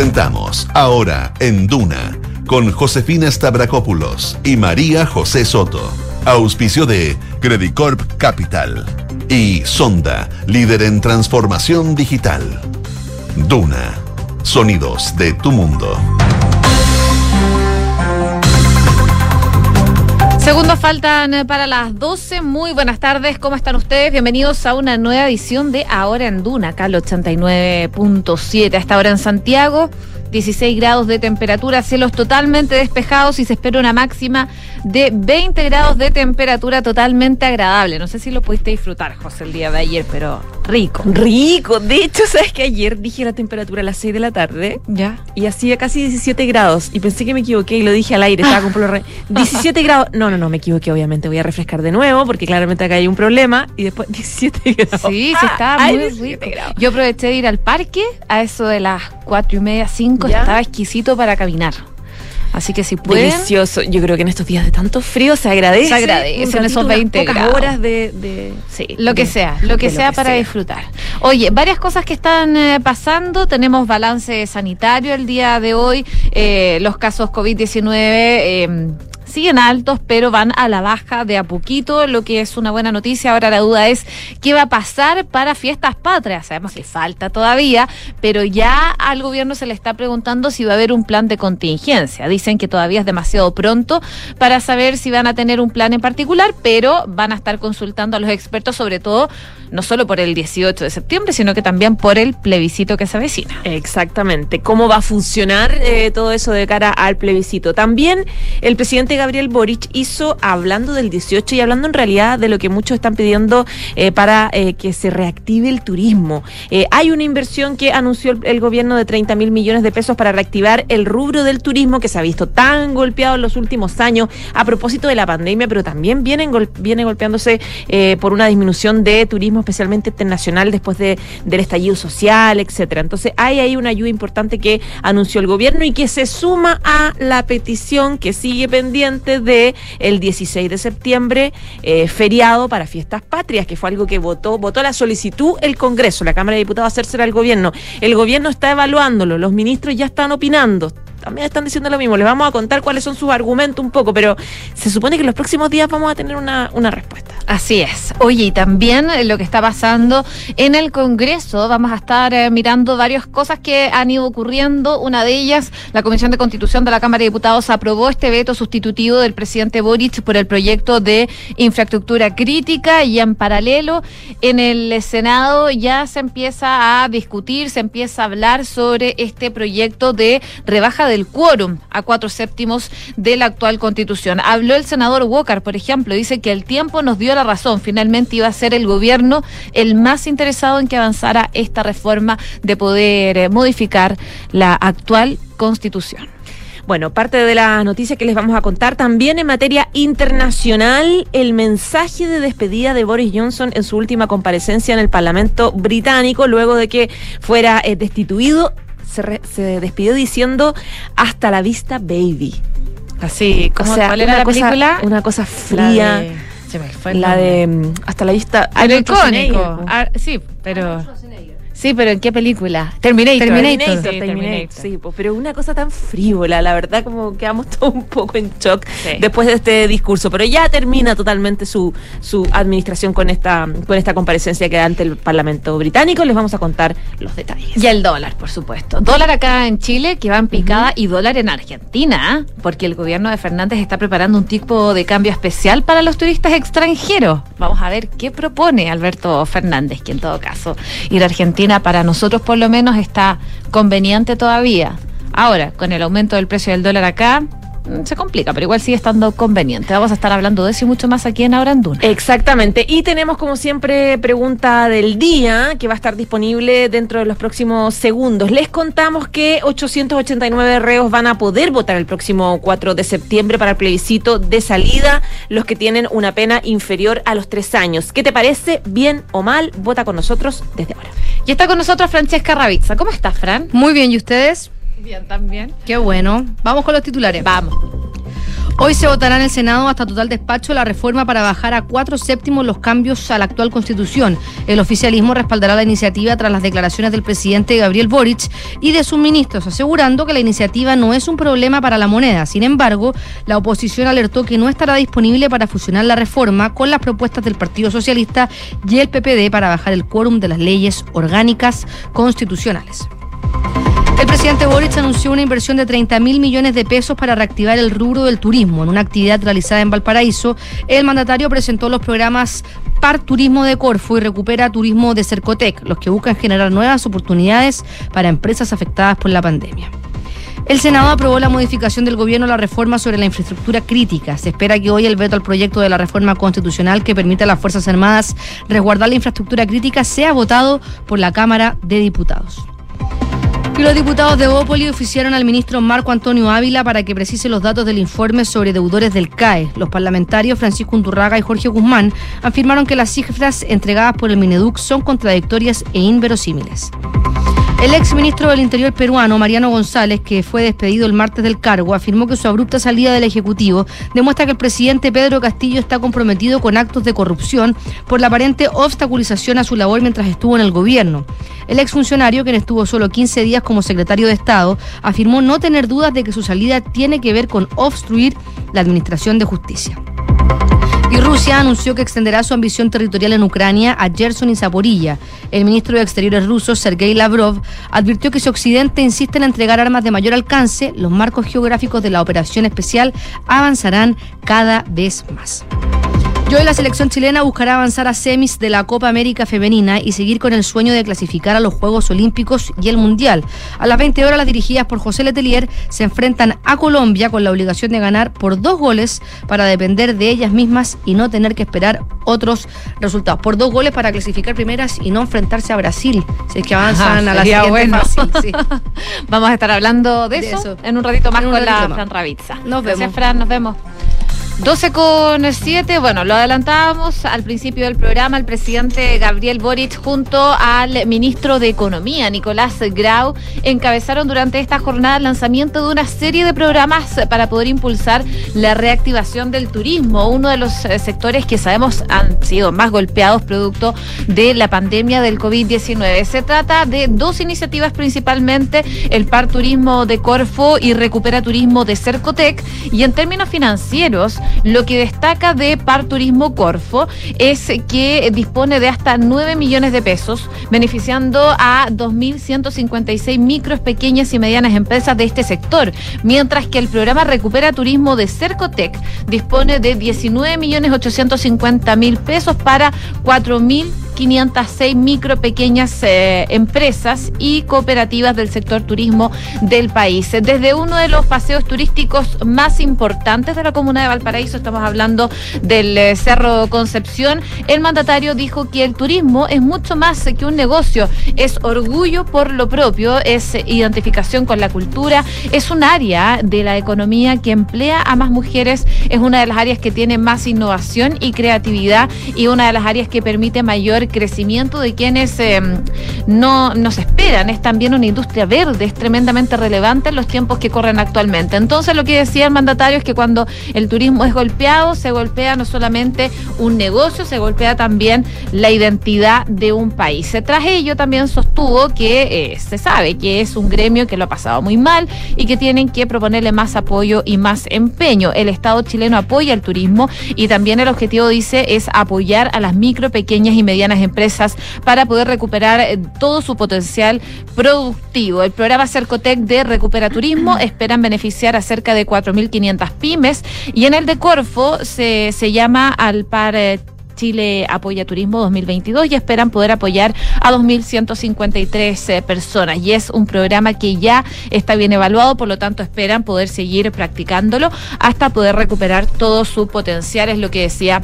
Presentamos Ahora en Duna con Josefina Stavrakopoulos y María José Soto. Auspicio de Credicorp Capital y Sonda, líder en transformación digital. Duna, sonidos de tu mundo. Segundos faltan eh, para las 12. Muy buenas tardes, ¿cómo están ustedes? Bienvenidos a una nueva edición de Ahora en Duna, acá al 89.7. A esta hora en Santiago, 16 grados de temperatura, cielos totalmente despejados y se espera una máxima de 20 grados de temperatura totalmente agradable. No sé si lo pudiste disfrutar, José, el día de ayer, pero rico. Rico. De hecho, ¿sabes que ayer dije la temperatura a las 6 de la tarde? Ya. Y hacía casi 17 grados. Y pensé que me equivoqué y lo dije al aire. Estaba con re- 17 grados. No, no, no, me equivoqué, obviamente. Voy a refrescar de nuevo porque claramente acá hay un problema. Y después 17 grados. Sí, sí, estaba muy 17 rico. grados. Yo aproveché de ir al parque a eso de las cuatro y media, cinco. ¿Ya? Estaba exquisito para caminar. Así que si pueden, Delicioso. Yo creo que en estos días de tanto frío se agradece. Se agradecen un ratito, esos unas 20 pocas grados. horas de, de- sí, Lo que de- sea, lo que sea para disfrutar. Oye, varias cosas que están eh, pasando. Tenemos balance sanitario el día de hoy. Eh, los casos COVID-19 eh, siguen altos, pero van a la baja de a poquito, lo que es una buena noticia. Ahora la duda es qué va a pasar para fiestas patrias. Sabemos que falta todavía, pero ya al gobierno se le está preguntando si va a haber un plan de contingencia. Dicen que todavía es demasiado pronto para saber si van a tener un plan en particular, pero van a estar consultando a los expertos, sobre todo no solo por el 18 de septiembre, sino que también por el plebiscito que se avecina. Exactamente. ¿Cómo va a funcionar eh, todo eso de cara al plebiscito? También el presidente Gabriel Boric hizo, hablando del 18 y hablando en realidad de lo que muchos están pidiendo eh, para eh, que se reactive el turismo. Eh, hay una inversión que anunció el, gobierno de 30 mil millones de pesos para reactivar el rubro del turismo que se ha visto tan golpeado en los últimos años a propósito de la pandemia, pero también vienen gol- viene golpeándose por una disminución de turismo, especialmente internacional, después de, del estallido social, etcétera. Entonces hay ahí una ayuda importante que anunció el gobierno y que se suma a la petición que sigue pendiente de el 16 de septiembre, eh, feriado para fiestas patrias, que fue algo que votó, votó la solicitud el Congreso, la Cámara de Diputados hacérsela al gobierno. El gobierno está evaluándolo, los ministros ya están opinando. También están diciendo lo mismo, les vamos a contar cuáles son sus argumentos un poco, pero se supone que en los próximos días vamos a tener una, una respuesta. Así es. Oye, y también eh, lo que está pasando en el Congreso, vamos a estar eh, mirando varias cosas que han ido ocurriendo. Una de ellas, la Comisión de Constitución de la Cámara de Diputados aprobó este veto sustitutivo del presidente Boric por el proyecto de infraestructura crítica y en paralelo en el Senado ya se empieza a discutir, se empieza a hablar sobre este proyecto de rebaja del quórum a cuatro séptimos de la actual constitución. Habló el senador Walker, por ejemplo, dice que el tiempo nos dio la razón. Finalmente iba a ser el gobierno el más interesado en que avanzara esta reforma de poder eh, modificar la actual constitución. Bueno, parte de la noticia que les vamos a contar también en materia internacional, el mensaje de despedida de Boris Johnson en su última comparecencia en el Parlamento británico, luego de que fuera eh, destituido, se, re- se despidió diciendo hasta la vista, baby. Así, O sea, ¿cuál era una la cosa- película? Una cosa fría. De- se me fue el La nombre. de mm, hasta la vista. Pero Arnold icónico. Ah, sí, pero. Sí, pero ¿en qué película? Terminator. Terminator, Sí, Terminator, sí, pues, pero una cosa tan frívola, la verdad como quedamos todos un poco en shock Sí. después de este discurso, pero ya termina totalmente su, su administración con esta, con esta comparecencia que da ante el Parlamento británico, les vamos a contar los detalles. Y el dólar, por supuesto. Dólar acá en Chile que va en picada y dólar en Argentina, porque el gobierno de Fernández está preparando un tipo de cambio especial para los turistas extranjeros. Vamos a ver qué propone Alberto Fernández, que en todo caso ir a Argentina para nosotros por lo menos está conveniente todavía. Ahora, con el aumento del precio del dólar acá, se complica, pero igual sigue estando conveniente. Vamos a estar hablando de eso y mucho más aquí en Ahora en Duna. Exactamente. Y tenemos, como siempre, pregunta del día que va a estar disponible dentro de los próximos segundos. Les contamos que 889 reos van a poder votar el próximo 4 de septiembre para el plebiscito de salida, los que tienen una pena inferior a los tres años. ¿Qué te parece? ¿Bien o mal? Vota con nosotros desde ahora. Y está con nosotros Francesca Ravizza. ¿Cómo estás, Fran? Muy bien, ¿y ustedes? Bien, también. Qué bueno. Vamos con los titulares. Vamos. Hoy se votará en el Senado hasta total despacho la reforma para bajar a cuatro séptimos los cambios a la actual constitución. El oficialismo respaldará la iniciativa tras las declaraciones del presidente Gabriel Boric y de sus ministros, asegurando que la iniciativa no es un problema para la moneda. Sin embargo, la oposición alertó que no estará disponible para fusionar la reforma con las propuestas del Partido Socialista y el PPD para bajar el quórum de las leyes orgánicas constitucionales. El presidente Boric anunció una inversión de 30 mil millones de pesos para reactivar el rubro del turismo. En una actividad realizada en Valparaíso, el mandatario presentó los programas Par Turismo de Corfo y Recupera Turismo de Cercotec, los que buscan generar nuevas oportunidades para empresas afectadas por la pandemia. El Senado aprobó la modificación del gobierno a la reforma sobre la infraestructura crítica. Se espera que hoy el veto al proyecto de la reforma constitucional que permite a las Fuerzas Armadas resguardar la infraestructura crítica sea votado por la Cámara de Diputados. Los diputados de Bópoli oficiaron al ministro Marco Antonio Ávila para que precise los datos del informe sobre deudores del CAE. Los parlamentarios Francisco Unturraga y Jorge Guzmán afirmaron que las cifras entregadas por el Mineduc son contradictorias e inverosímiles. El ex ministro del Interior peruano, Mariano González, que fue despedido el martes del cargo, afirmó que su abrupta salida del Ejecutivo demuestra que el presidente Pedro Castillo está comprometido con actos de corrupción por la aparente obstaculización a su labor mientras estuvo en el gobierno. El exfuncionario, quien estuvo solo 15 días como secretario de Estado, afirmó no tener dudas de que su salida tiene que ver con obstruir la administración de justicia. Y Rusia anunció que extenderá su ambición territorial en Ucrania a Gerson y Zaporilla. El ministro de Exteriores ruso, Sergei Lavrov, advirtió que si Occidente insiste en entregar armas de mayor alcance, los marcos geográficos de la operación especial avanzarán cada vez más. Y hoy la selección chilena buscará avanzar a semis de la Copa América Femenina y seguir con el sueño de clasificar a los Juegos Olímpicos y el Mundial. A las 20 horas, las dirigidas por José Letelier se enfrentan a Colombia con la obligación de ganar por dos goles para depender de ellas mismas y no tener que esperar otros resultados. Por dos goles para clasificar primeras y no enfrentarse a Brasil, si es que avanzan a la siguiente bueno. Vamos a estar hablando de, eso, en un ratito más con la Fran Ravizza. Nos vemos. Fran, nos vemos. 12 con 7, bueno, lo adelantábamos al principio del programa, el presidente Gabriel Boric junto al ministro de Economía, Nicolás Grau, encabezaron durante esta jornada el lanzamiento de una serie de programas para poder impulsar la reactivación del turismo, uno de los eh, sectores que sabemos han sido más golpeados producto de la pandemia del COVID-19. Se trata de dos iniciativas principalmente, el Par Turismo de Corfo y Recupera Turismo de Cercotec, y en términos financieros, lo que destaca de Par Turismo Corfo es que dispone de hasta 9 millones de pesos, beneficiando a 2.156 micros, pequeñas y medianas empresas de este sector, mientras que el programa Recupera Turismo de Cercotec dispone de 19 millones 850 mil pesos para 4.000 506 micro, pequeñas eh, empresas y cooperativas del sector turismo del país. Desde uno de los paseos turísticos más importantes de la comuna de Valparaíso, estamos hablando del eh, Cerro Concepción, el mandatario dijo que el turismo es mucho más que un negocio, es orgullo por lo propio, es identificación con la cultura, es un área de la economía que emplea a más mujeres, es una de las áreas que tiene más innovación y creatividad y una de las áreas que permite mayor crecimiento de quienes eh, no nos esperan. Es también una industria verde, es tremendamente relevante en los tiempos que corren actualmente. Entonces, lo que decía el mandatario es que cuando el turismo es golpeado, se golpea no solamente un negocio, se golpea también la identidad de un país. Tras ello, también sostuvo que eh, se sabe que es un gremio que lo ha pasado muy mal y que tienen que proponerle más apoyo y más empeño. El Estado chileno apoya el turismo y también el objetivo, dice, es apoyar a las micro, pequeñas y medianas empresas para poder recuperar eh, todo su potencial productivo. El programa Cercotec de Recupera Turismo esperan beneficiar a cerca de 4.500 pymes y en el de Corfo se, se llama al par eh, Chile Apoya Turismo 2022 y esperan poder apoyar a 2.153 eh, personas. Y es un programa que ya está bien evaluado, por lo tanto esperan poder seguir practicándolo hasta poder recuperar todo su potencial, es lo que decía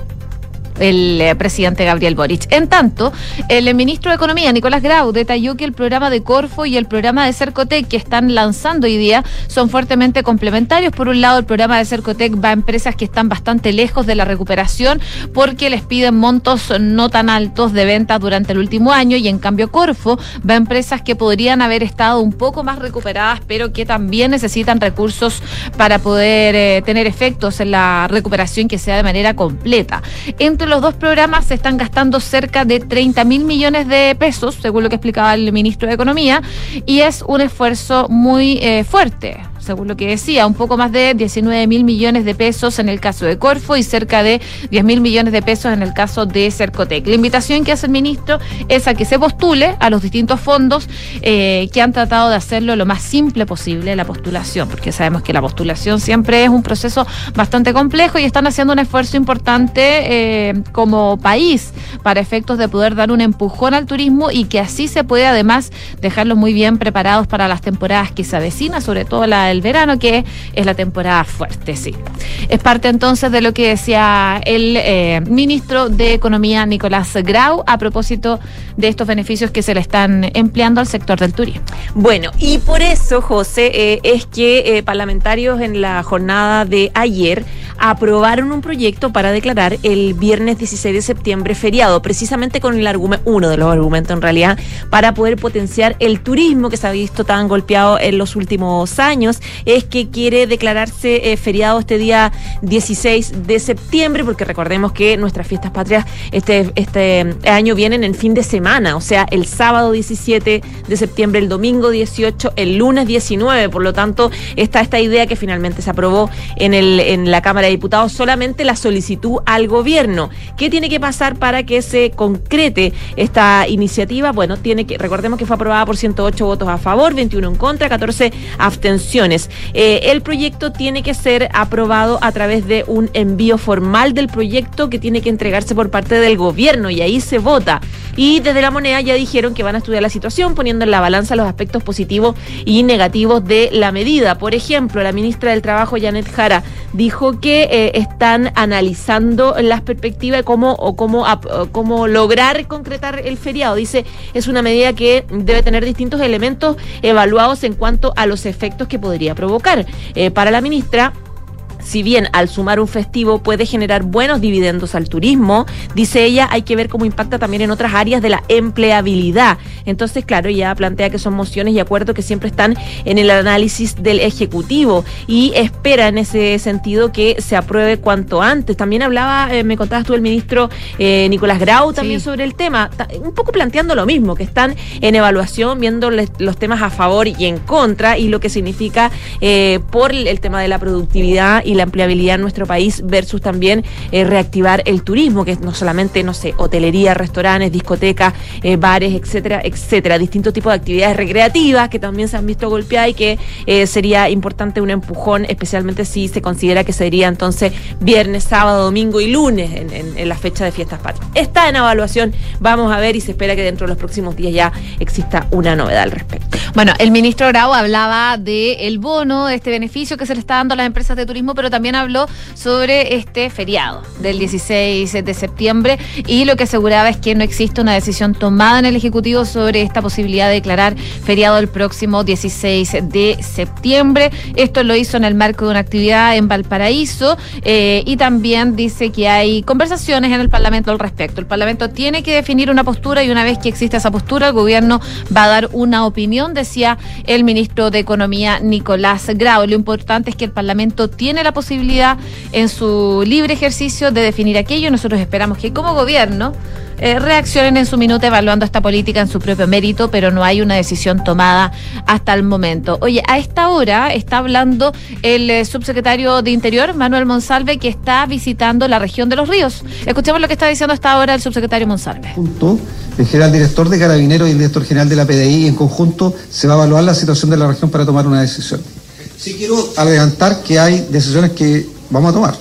el eh, presidente Gabriel Boric. En tanto, el ministro de Economía, Nicolás Grau, detalló que el programa de Corfo y el programa de Cercotec que están lanzando hoy día son fuertemente complementarios. Por un lado, el programa de Cercotec va a empresas que están bastante lejos de la recuperación porque les piden montos no tan altos de ventas durante el último año y en cambio Corfo va a empresas que podrían haber estado un poco más recuperadas pero que también necesitan recursos para poder eh, tener efectos en la recuperación que sea de manera completa. Entre los dos programas se están gastando cerca de 30 mil millones de pesos, según lo que explicaba el ministro de Economía, y es un esfuerzo muy eh, fuerte según lo que decía, un poco más de 19 mil millones de pesos en el caso de Corfo y cerca de 10 mil millones de pesos en el caso de Cercotec. La invitación que hace el ministro es a que se postule a los distintos fondos eh, que han tratado de hacerlo lo más simple posible, la postulación, porque sabemos que la postulación siempre es un proceso bastante complejo y están haciendo un esfuerzo importante eh, como país para efectos de poder dar un empujón al turismo y que así se puede además dejarlos muy bien preparados para las temporadas que se avecinan, sobre todo la el verano, que es la temporada fuerte, sí. Es parte entonces de lo que decía el eh, ministro de Economía, Nicolás Grau, a propósito de estos beneficios que se le están empleando al sector del turismo. Bueno, y por eso, José, eh, es que eh, parlamentarios en la jornada de ayer aprobaron un proyecto para declarar el viernes 16 de septiembre feriado, precisamente con el argumento, uno de los argumentos en realidad, para poder potenciar el turismo que se ha visto tan golpeado en los últimos años, es que quiere declararse eh, feriado este día 16 de septiembre, porque recordemos que nuestras fiestas patrias este, este año vienen en fin de semana, o sea, el sábado 17 de septiembre, el domingo 18, el lunes 19, por lo tanto, está esta idea que finalmente se aprobó en, el, en la Cámara Diputados solamente la solicitud al gobierno. ¿Qué tiene que pasar para que se concrete esta iniciativa? Bueno, tiene que, recordemos que fue aprobada por 108 votos a favor, 21 en contra, 14 abstenciones. Eh, el proyecto tiene que ser aprobado a través de un envío formal del proyecto que tiene que entregarse por parte del gobierno y ahí se vota. Y desde la moneda ya dijeron que van a estudiar la situación poniendo en la balanza los aspectos positivos y negativos de la medida. Por ejemplo, la ministra del Trabajo, Janet Jara, dijo que eh, están analizando las perspectivas de cómo, o cómo, cómo lograr concretar el feriado. Dice, es una medida que debe tener distintos elementos evaluados en cuanto a los efectos que podría provocar. Eh, para la ministra, si bien al sumar un festivo puede generar buenos dividendos al turismo, dice ella, hay que ver cómo impacta también en otras áreas de la empleabilidad. Entonces, claro, ella plantea que son mociones y acuerdos que siempre están en el análisis del Ejecutivo y espera en ese sentido que se apruebe cuanto antes. También hablaba, eh, me contabas tú, el ministro eh, Nicolás Grau también sobre el tema, un poco planteando lo mismo, que están en evaluación, viendo los temas a favor y en contra y lo que significa eh, por el tema de la productividad y la empleabilidad en nuestro país versus también eh, reactivar el turismo, que no solamente, no sé, hotelería, restaurantes, discotecas, eh, bares, etcétera, etcétera, distintos tipos de actividades recreativas que también se han visto golpeadas y que eh, sería importante un empujón, especialmente si se considera que sería entonces viernes, sábado, domingo y lunes en, la fecha de fiestas patrias. Está en evaluación, vamos a ver y se espera que dentro de los próximos días ya exista una novedad al respecto. Bueno, el ministro Grau hablaba del el bono, de este beneficio que se le está dando a las empresas de turismo, pero también habló sobre este feriado del 16 de septiembre y lo que aseguraba es que no existe una decisión tomada en el Ejecutivo sobre esta posibilidad de declarar feriado el próximo 16 de septiembre. Esto lo hizo en el marco de una actividad en Valparaíso eh, y también dice que hay conversaciones en el Parlamento al respecto. El Parlamento tiene que definir una postura y una vez que exista esa postura, el gobierno va a dar una opinión, decía el ministro de Economía Nicolás Grau. Lo importante es que el Parlamento tiene la posibilidad en su libre ejercicio de definir aquello. Nosotros esperamos que como gobierno eh, reaccionen en su minuto evaluando esta política en su propio mérito, pero no hay una decisión tomada hasta el momento. Oye, a esta hora está hablando el eh, subsecretario de Interior, Manuel Monsalve, que está visitando la región de los ríos. Escuchemos lo que está diciendo hasta ahora el subsecretario Monsalve. Junto, el general director de Carabineros y el director general de la PDI en conjunto se va a evaluar la situación de la región para tomar una decisión. Sí quiero adelantar que hay decisiones que vamos a tomar.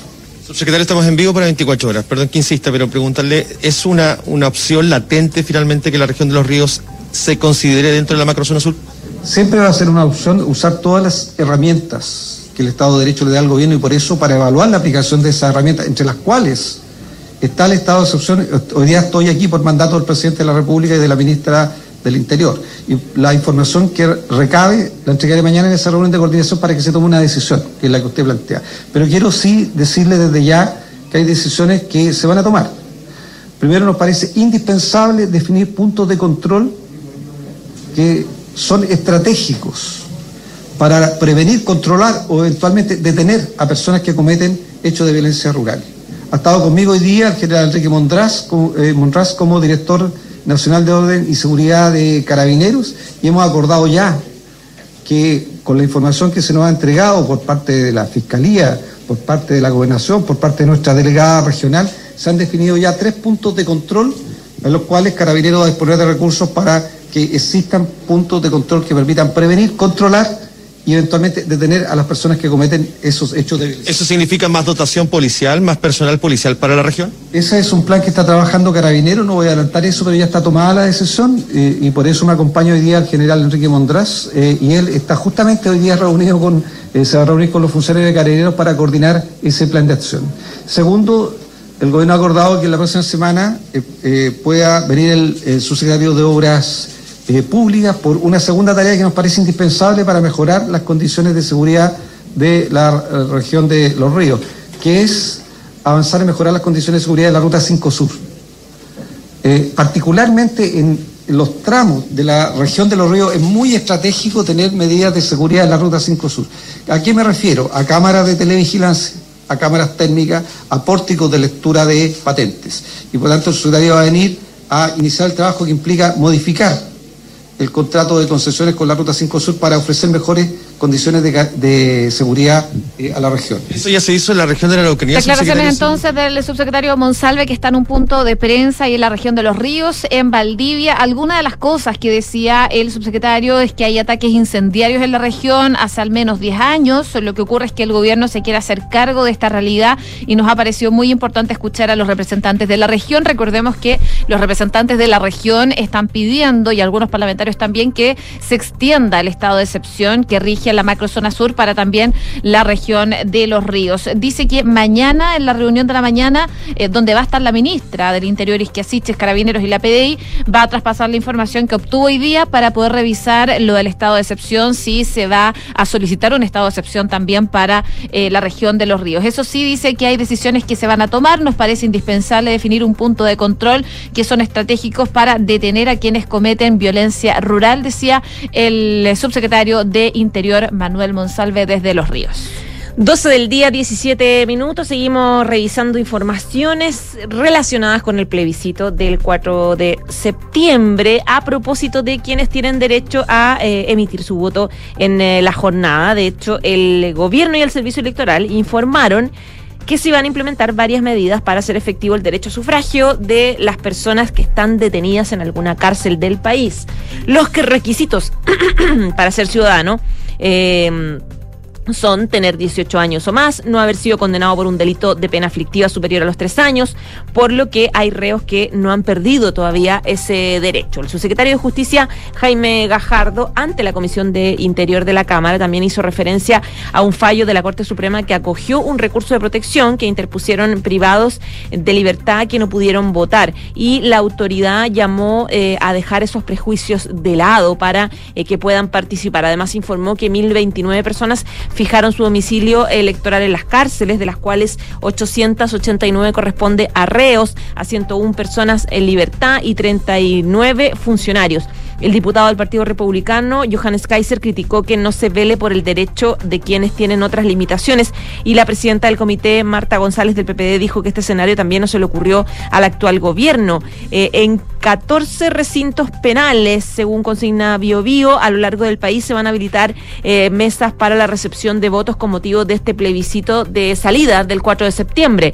Subsecretario, estamos en vivo para 24 horas. Perdón que insista, pero preguntarle, ¿es una, una opción latente finalmente que la región de los ríos se considere dentro de la macrozona sur? Siempre va a ser una opción usar todas las herramientas que el Estado de Derecho le da al gobierno y por eso para evaluar la aplicación de esas herramientas, entre las cuales está el estado de excepción. Hoy día estoy aquí por mandato del presidente de la República y de la ministra del Interior. Y la información que recabe la entregaré mañana en esa reunión de coordinación para que se tome una decisión, que es la que usted plantea. Pero quiero sí decirle desde ya que hay decisiones que se van a tomar. Primero nos parece indispensable definir puntos de control que son estratégicos para prevenir, controlar o eventualmente detener a personas que cometen hechos de violencia rural. Ha estado conmigo hoy día el general Enrique Mondras, eh, Monraz como director nacional de orden y seguridad de carabineros y hemos acordado ya que con la información que se nos ha entregado por parte de la Fiscalía, por parte de la Gobernación, por parte de nuestra delegada regional, se han definido ya tres puntos de control en los cuales Carabineros va a disponer de recursos para que existan puntos de control que permitan prevenir, controlar y eventualmente detener a las personas que cometen esos hechos de violencia. ¿Eso significa más dotación policial, más personal policial para la región? Ese es un plan que está trabajando Carabinero, no voy a adelantar eso, pero ya está tomada la decisión eh, y por eso me acompaña hoy día el general Enrique Mondrás eh, y él está justamente hoy día reunido con, eh, se va a reunir con los funcionarios de Carabineros para coordinar ese plan de acción. Segundo, el gobierno ha acordado que la próxima semana pueda venir el subsecretario de Obras eh, públicas por una segunda tarea que nos parece indispensable para mejorar las condiciones de seguridad de la eh, región de Los Ríos, que es avanzar en mejorar las condiciones de seguridad de la Ruta 5 Sur. Eh, particularmente en los tramos de la región de Los Ríos es muy estratégico tener medidas de seguridad en la Ruta 5 Sur. ¿A qué me refiero? A cámaras de televigilancia, a cámaras técnicas, a pórticos de lectura de patentes. Y por tanto el secretario va a venir a iniciar el trabajo que implica modificar el contrato de concesiones con la Ruta 5 Sur para ofrecer mejores condiciones de, seguridad eh, a la región. Eso ya se hizo en la región de la Araucanía. Declaraciones entonces del subsecretario Monsalve que está en un punto de prensa y en la región de los ríos, en Valdivia. Alguna de las cosas que decía el subsecretario es que hay ataques incendiarios en la región hace al menos 10 años. Lo que ocurre es que el gobierno se quiere hacer cargo de esta realidad y nos ha parecido muy importante escuchar a los representantes de la región. Recordemos que los representantes de la región están pidiendo y algunos parlamentarios también que se extienda el estado de excepción que rige la macrozona sur para también la región de los ríos. Dice que mañana, en la reunión de la mañana, eh, donde va a estar la ministra del Interior, Isquiasiches, Carabineros y la PDI, va a traspasar la información que obtuvo hoy día para poder revisar lo del estado de excepción, si se va a solicitar un estado de excepción también para eh, la región de los ríos. Eso sí, dice que hay decisiones que se van a tomar, nos parece indispensable definir un punto de control que son estratégicos para detener a quienes cometen violencia rural, decía el subsecretario de Interior Manuel Monsalve desde Los Ríos. 12 del día, 17 minutos. Seguimos revisando informaciones relacionadas con el plebiscito del 4 de septiembre a propósito de quienes tienen derecho a eh, emitir su voto en eh, la jornada. De hecho, el gobierno y el servicio electoral informaron que se iban a implementar varias medidas para hacer efectivo el derecho a sufragio de las personas que están detenidas en alguna cárcel del país. Los requisitos para ser ciudadano eh, son tener 18 años o más, no haber sido condenado por un delito de pena aflictiva superior a los tres años, por lo que hay reos que no han perdido todavía ese derecho. El subsecretario de Justicia, Jaime Gajardo, ante la Comisión de Interior de la Cámara, también hizo referencia a un fallo de la Corte Suprema que acogió un recurso de protección que interpusieron privados de libertad que no pudieron votar. Y la autoridad llamó eh, a dejar esos prejuicios de lado para eh, que puedan participar. Además, informó que 1.029 personas fijaron su domicilio electoral en las cárceles, de las cuales 889 corresponde a reos, a 101 personas en libertad y 39 funcionarios. El diputado del Partido Republicano, Johannes Kaiser, criticó que no se vele por el derecho de quienes tienen otras limitaciones y la presidenta del comité, Marta González del PPD, dijo que este escenario también no se le ocurrió al actual gobierno. Eh, en 14 recintos penales, según consigna BioBio, a lo largo del país se van a habilitar eh, mesas para la recepción de votos con motivo de este plebiscito de salida del 4 de septiembre.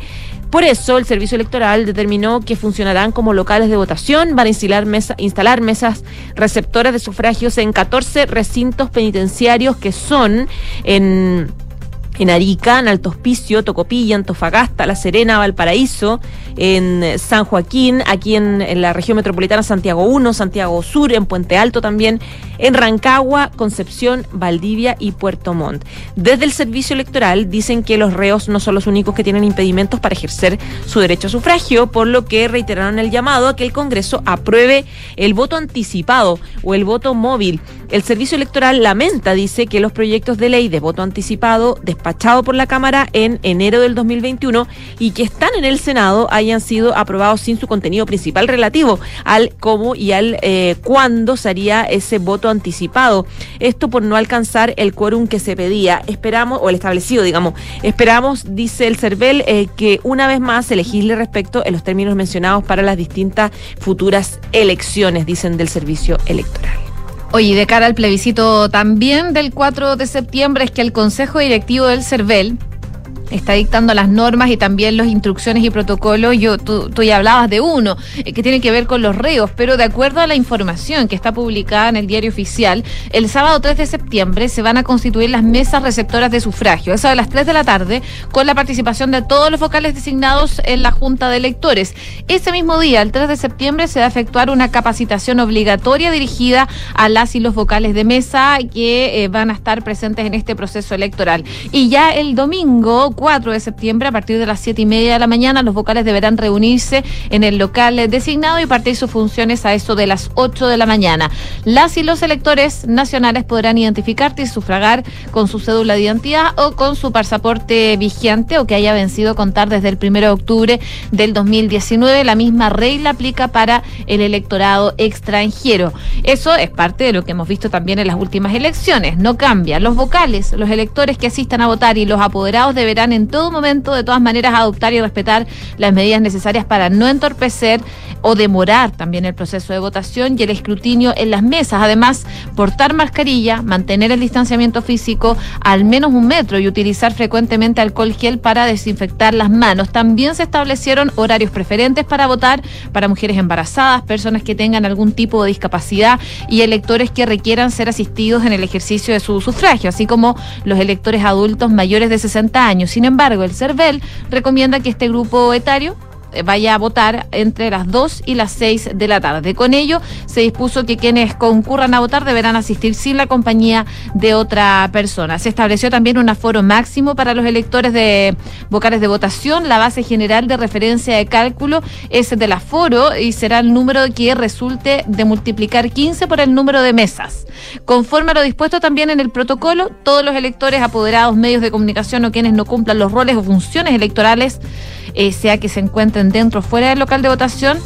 Por eso, el Servicio Electoral determinó que funcionarán como locales de votación, van a instalar, instalar mesas receptoras de sufragios en 14 recintos penitenciarios que son en en Arica, en Alto Hospicio, Tocopilla, Antofagasta, La Serena, Valparaíso, en San Joaquín, aquí en, la región metropolitana Santiago 1, Santiago Sur, en Puente Alto también, en Rancagua, Concepción, Valdivia y Puerto Montt. Desde el servicio electoral dicen que los reos no son los únicos que tienen impedimentos para ejercer su derecho a sufragio, por lo que reiteraron el llamado a que el Congreso apruebe el voto anticipado o el voto móvil. El servicio electoral lamenta, dice, que los proyectos de ley de voto anticipado despachado por la Cámara en enero del 2021 y que están en el Senado hayan sido aprobados sin su contenido principal relativo al cómo y al eh, cuándo se haría ese voto anticipado. Esto por no alcanzar el quórum que se pedía. Esperamos, o el establecido, digamos, esperamos, dice el CERVEL, eh, que una vez más se legisle respecto en los términos mencionados para las distintas futuras elecciones, dicen del servicio electoral. Oye, de cara al plebiscito también del 4 de septiembre es que el Consejo Directivo del CERVEL está dictando las normas y también las instrucciones y protocolos. Yo, tú, tú ya hablabas de uno, eh, que tiene que ver con los reos, pero de acuerdo a la información que está publicada en el diario oficial, el sábado 3 de septiembre se van a constituir las mesas receptoras de sufragio, eso a las 3 de la tarde, con la participación de todos los vocales designados en la Junta de Electores. Ese mismo día, el 3 de septiembre, se va a efectuar una capacitación obligatoria dirigida a las y los vocales de mesa que eh, van a estar presentes en este proceso electoral. Y ya el domingo, 4 de septiembre, a partir de las 7 y media de la mañana, los vocales deberán reunirse en el local designado y partir sus funciones a eso de las 8 de la mañana. Las y los electores nacionales podrán identificarte y sufragar con su cédula de identidad o con su pasaporte vigente o que haya vencido contar desde el 1 de octubre del 2019. La misma regla aplica para el electorado extranjero. Eso es parte de lo que hemos visto también en las últimas elecciones. No cambia. Los vocales, los electores que asistan a votar y los apoderados deberán en todo momento, de todas maneras, adoptar y respetar las medidas necesarias para no entorpecer o demorar también el proceso de votación y el escrutinio en las mesas. Además, portar mascarilla, mantener el distanciamiento físico al menos un metro y utilizar frecuentemente alcohol gel para desinfectar las manos. También se establecieron horarios preferentes para votar para mujeres embarazadas, personas que tengan algún tipo de discapacidad y electores que requieran ser asistidos en el ejercicio de su sufragio, así como los electores adultos mayores de 60 años. Sin embargo, el CERVEL recomienda que este grupo etario vaya a votar entre las 2 y las 6 de la tarde. Con ello, se dispuso que quienes concurran a votar deberán asistir sin la compañía de otra persona. Se estableció también un aforo máximo para los electores de vocales de votación. La base general de referencia de cálculo es del aforo y será el número que resulte de multiplicar 15 por el número de mesas. Conforme a lo dispuesto también en el protocolo, todos los electores apoderados, medios de comunicación o quienes no cumplan los roles o funciones electorales eh, sea que se encuentren dentro o fuera del local de votación,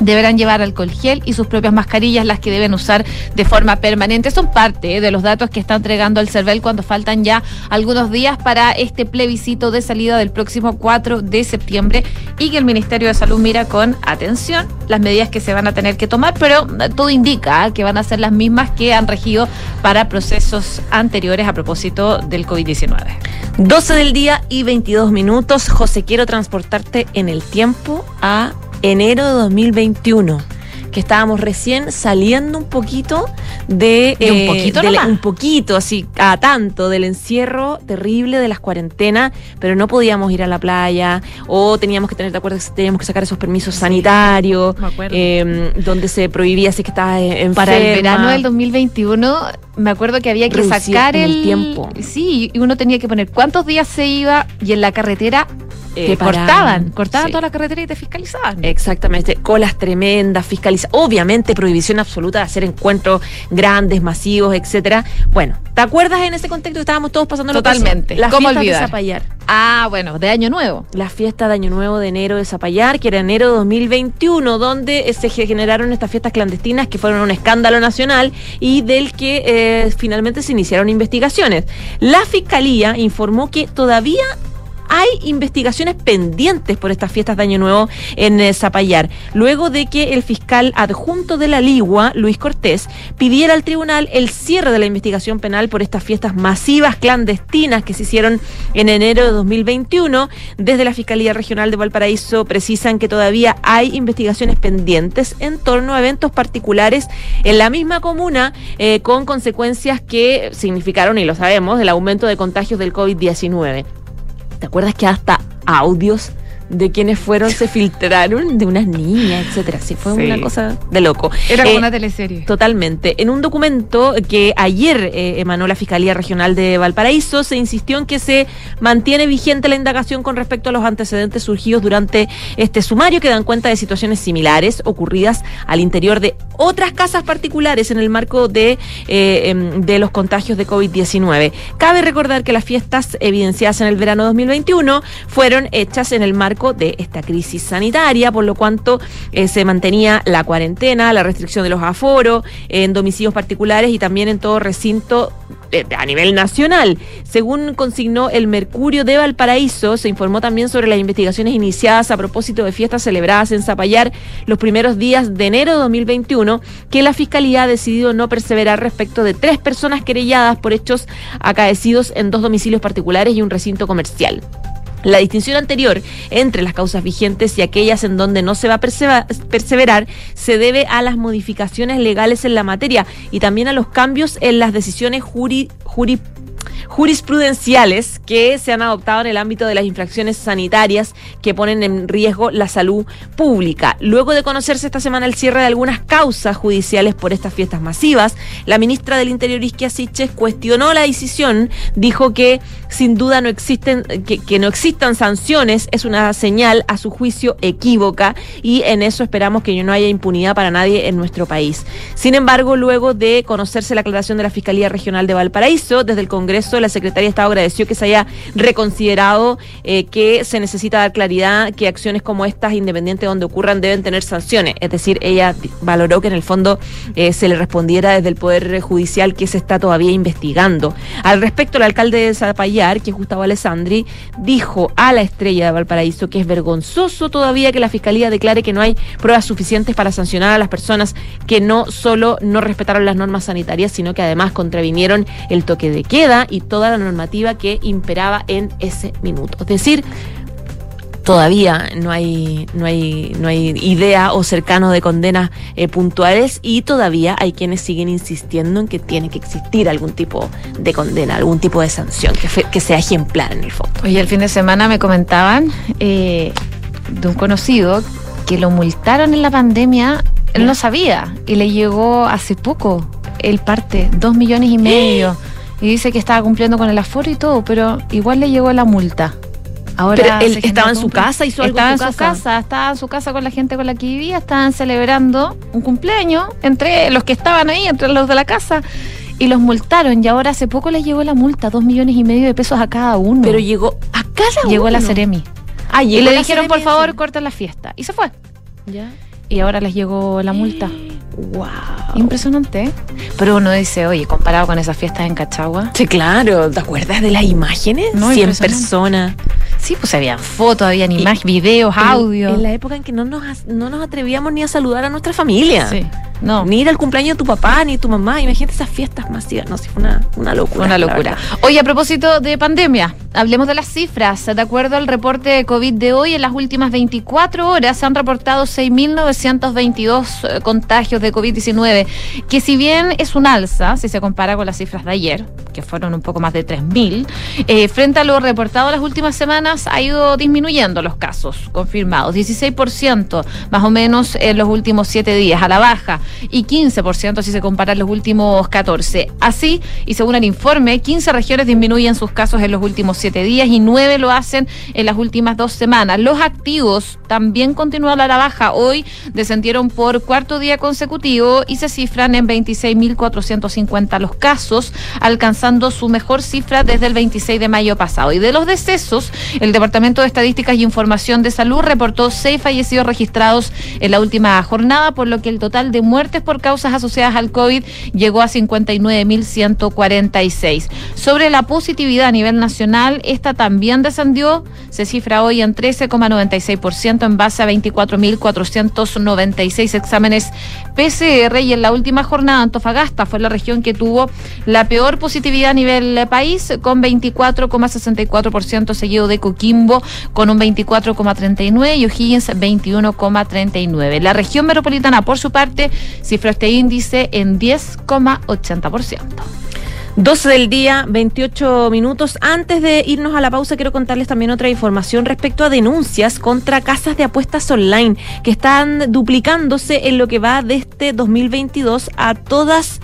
deberán llevar alcohol gel y sus propias mascarillas, las que deben usar de forma permanente. Son parte eh, de los datos que está entregando el CERVEL cuando faltan ya algunos días para este plebiscito de salida del próximo 4 de septiembre y que el Ministerio de Salud mira con atención las medidas que se van a tener que tomar, pero eh, todo indica que van a ser las mismas que han regido para procesos anteriores a propósito del COVID-19. 12 del día y 22 minutos. José, quiero transportarte en el tiempo a enero de 2021 que estábamos recién saliendo un poquito de, ¿De un poquito del- nomás? un poquito así a tanto del encierro terrible de las cuarentenas pero no podíamos ir a la playa o teníamos que tener de acuerdo que teníamos que sacar esos permisos sanitarios eh, donde se prohibía si que estabas enferma Para el verano del 2021, me acuerdo que había que sacar el el, tiempo. Sí, y uno tenía que poner cuántos días se iba y en la carretera Eh, te paraban, cortaban, cortaban sí. toda la carretera y te fiscalizaban. Exactamente, colas tremendas, fiscaliza, obviamente prohibición absoluta de hacer encuentros grandes, masivos, etcétera. Bueno, ¿te acuerdas en ese contexto que estábamos todos pasando Totalmente. Las ¿Cómo olvidar? de Zapallar. Ah, bueno, de año nuevo. La fiesta de Año Nuevo de enero de Zapallar, que era enero de 2021, donde eh, se generaron estas fiestas clandestinas que fueron un escándalo nacional y del que eh, finalmente se iniciaron investigaciones. La Fiscalía informó que todavía hay investigaciones pendientes por estas fiestas de Año Nuevo en eh, Zapallar, luego de que el fiscal adjunto de la Ligua, Luis Cortés, pidiera al tribunal el cierre de la investigación penal por estas fiestas masivas clandestinas que se hicieron en enero de 2021. Desde la Fiscalía Regional de Valparaíso precisan que todavía hay investigaciones pendientes en torno a eventos particulares en la misma comuna eh, con consecuencias que significaron, y lo sabemos, el aumento de contagios del COVID-19. ¿Te acuerdas que hasta audios de quienes fueron se filtraron de unas niñas, etcétera. Sí, fue Sí. una cosa de loco. Era como Eh, una teleserie. Totalmente. En un documento que ayer eh, emanó la Fiscalía Regional de Valparaíso, se insistió en que se mantiene vigente la indagación con respecto a los antecedentes surgidos durante este sumario que dan cuenta de situaciones similares ocurridas al interior de otras casas particulares en el marco de, eh, em, de los contagios de COVID-19. Cabe recordar que las fiestas evidenciadas en el verano 2021 fueron hechas en el marco de esta crisis sanitaria, por lo cuanto eh, se mantenía la cuarentena, la restricción de los aforos en domicilios particulares y también en todo recinto eh, a nivel nacional. Según consignó el Mercurio de Valparaíso, se informó también sobre las investigaciones iniciadas a propósito de fiestas celebradas en Zapallar los primeros días de enero de 2021, que la Fiscalía ha decidido no perseverar respecto de tres personas querelladas por hechos acaecidos en dos domicilios particulares y un recinto comercial. La distinción anterior entre las causas vigentes y aquellas en donde no se va a perseverar se debe a las modificaciones legales en la materia y también a los cambios en las decisiones juri- jurisprudenciales que se han adoptado en el ámbito de las infracciones sanitarias que ponen en riesgo la salud pública. Luego de conocerse esta semana el cierre de algunas causas judiciales por estas fiestas masivas, la ministra del Interior Isquia Siches cuestionó la decisión, dijo que sin duda no existen que, no existan sanciones es una señal a su juicio equívoca y en eso esperamos que no haya impunidad para nadie en nuestro país. Sin embargo, luego de conocerse la aclaración de la Fiscalía Regional de Valparaíso, desde el Congreso la Secretaría de Estado agradeció que se haya reconsiderado eh, que se necesita dar claridad que acciones como estas, independiente de donde ocurran, deben tener sanciones. Es decir, ella valoró que en el fondo eh, se le respondiera desde el Poder Judicial que se está todavía investigando. Al respecto, el alcalde de Zapallar, que es Gustavo Alessandri, dijo a la estrella de Valparaíso que es vergonzoso todavía que la Fiscalía declare que no hay pruebas suficientes para sancionar a las personas que no solo no respetaron las normas sanitarias, sino que además contravinieron el toque de queda y toda la normativa que imperaba en ese minuto. Es decir, todavía no hay no hay no hay idea o cercano de condenas eh, puntuales y todavía hay quienes siguen insistiendo en que tiene que existir algún tipo de condena, algún tipo de sanción que, fe- que sea ejemplar en el fondo. Oye, el fin de semana me comentaban eh, de un conocido que lo multaron en la pandemia. Él no sabía y le llegó hace poco el parte, dos millones y medio. Y dice que estaba cumpliendo con el aforo y todo, pero igual le llegó la multa. Ahora Pero él estaba en su casa, hizo algo estaba en su casa. casa, estaba en su casa con la gente con la que vivía, estaban celebrando un cumpleaños entre los que estaban ahí, entre los de la casa, y los multaron. Y ahora hace poco les llegó la multa, dos millones y medio de pesos a cada uno. Pero llegó a cada llegó la uno. Ceremi. Ah, Y llegó le la dijeron, por Ceremi, favor, corten la fiesta. Y se fue. Ya y ahora les llegó la multa. ¡Wow! Impresionante. ¿eh? Pero uno dice, oye, comparado con esas fiestas en Cachagua. Sí, claro, ¿te acuerdas de las imágenes? No, 100 personas. Sí, pues había fotos, habían imágenes, videos, audio. En la época en que no nos, no nos atrevíamos ni a saludar a nuestra familia. Sí. No. Ni ir al cumpleaños de tu papá ni tu mamá. Imagínate esas fiestas masivas. No, sí, fue una, una locura. Una locura. oye a propósito de pandemia, hablemos de las cifras. De acuerdo al reporte de COVID de hoy, en las últimas 24 horas se han reportado 6.900 322 eh, contagios de COVID-19, que si bien es un alza, si se compara con las cifras de ayer, que fueron un poco más de 3.000, eh, frente a lo reportado las últimas semanas, ha ido disminuyendo los casos confirmados, 16% más o menos en los últimos 7 días, a la baja, y 15% si se comparan los últimos 14. Así, y según el informe, 15 regiones disminuyen sus casos en los últimos 7 días y 9 lo hacen en las últimas dos semanas. Los activos también continúan a la baja. Hoy descendieron por cuarto día consecutivo y se cifran en 26.450 los casos, alcanzando su mejor cifra desde el 26 de mayo pasado. Y de los decesos, el Departamento de Estadísticas y Información de Salud reportó seis fallecidos registrados en la última jornada, por lo que el total de muertes por causas asociadas al COVID llegó a 59.146. Sobre la positividad a nivel nacional, esta también descendió, se cifra hoy en 13,96% en base a 24.496 exámenes PCR y en la última jornada Antofagasta fue la región que tuvo la peor positividad a nivel país con 24,64% seguido de Coquimbo con un 24,39 y O'Higgins 21,39. La región metropolitana por su parte cifró este índice en 10,80%. 12 del día, 28 minutos. Antes de irnos a la pausa, quiero contarles también otra información respecto a denuncias contra casas de apuestas online que están duplicándose en lo que va de este 2022 a todas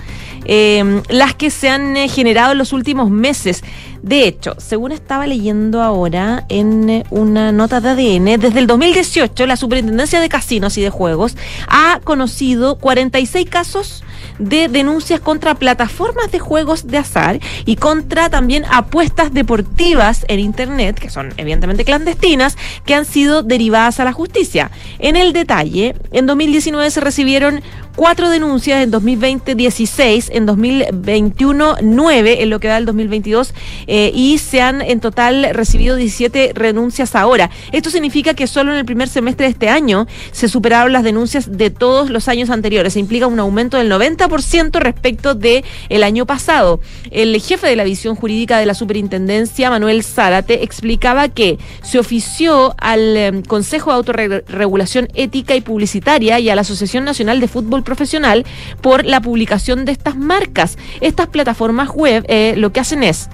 eh, las que se han eh, generado en los últimos meses. De hecho, según estaba leyendo ahora en eh, una nota de ADN, desde el 2018 la Superintendencia de Casinos y de Juegos ha conocido 46 casos de denuncias contra plataformas de juegos de azar y contra también apuestas deportivas en Internet, que son evidentemente clandestinas, que han sido derivadas a la justicia. En el detalle, en 2019 se recibieron cuatro denuncias, en 2020 16, en 2021 9, en lo que da el 2022, eh, y se han en total recibido 17 renuncias ahora. Esto significa que solo en el primer semestre de este año se superaron las denuncias de todos los años anteriores. Se implica un aumento del 90% respecto de el año pasado. El jefe de la visión jurídica de la superintendencia, Manuel Zárate, explicaba que se ofició al eh, Consejo de Autorregulación Ética y Publicitaria y a la Asociación Nacional de Fútbol profesional por la publicación de estas marcas. Estas plataformas web eh, lo que hacen es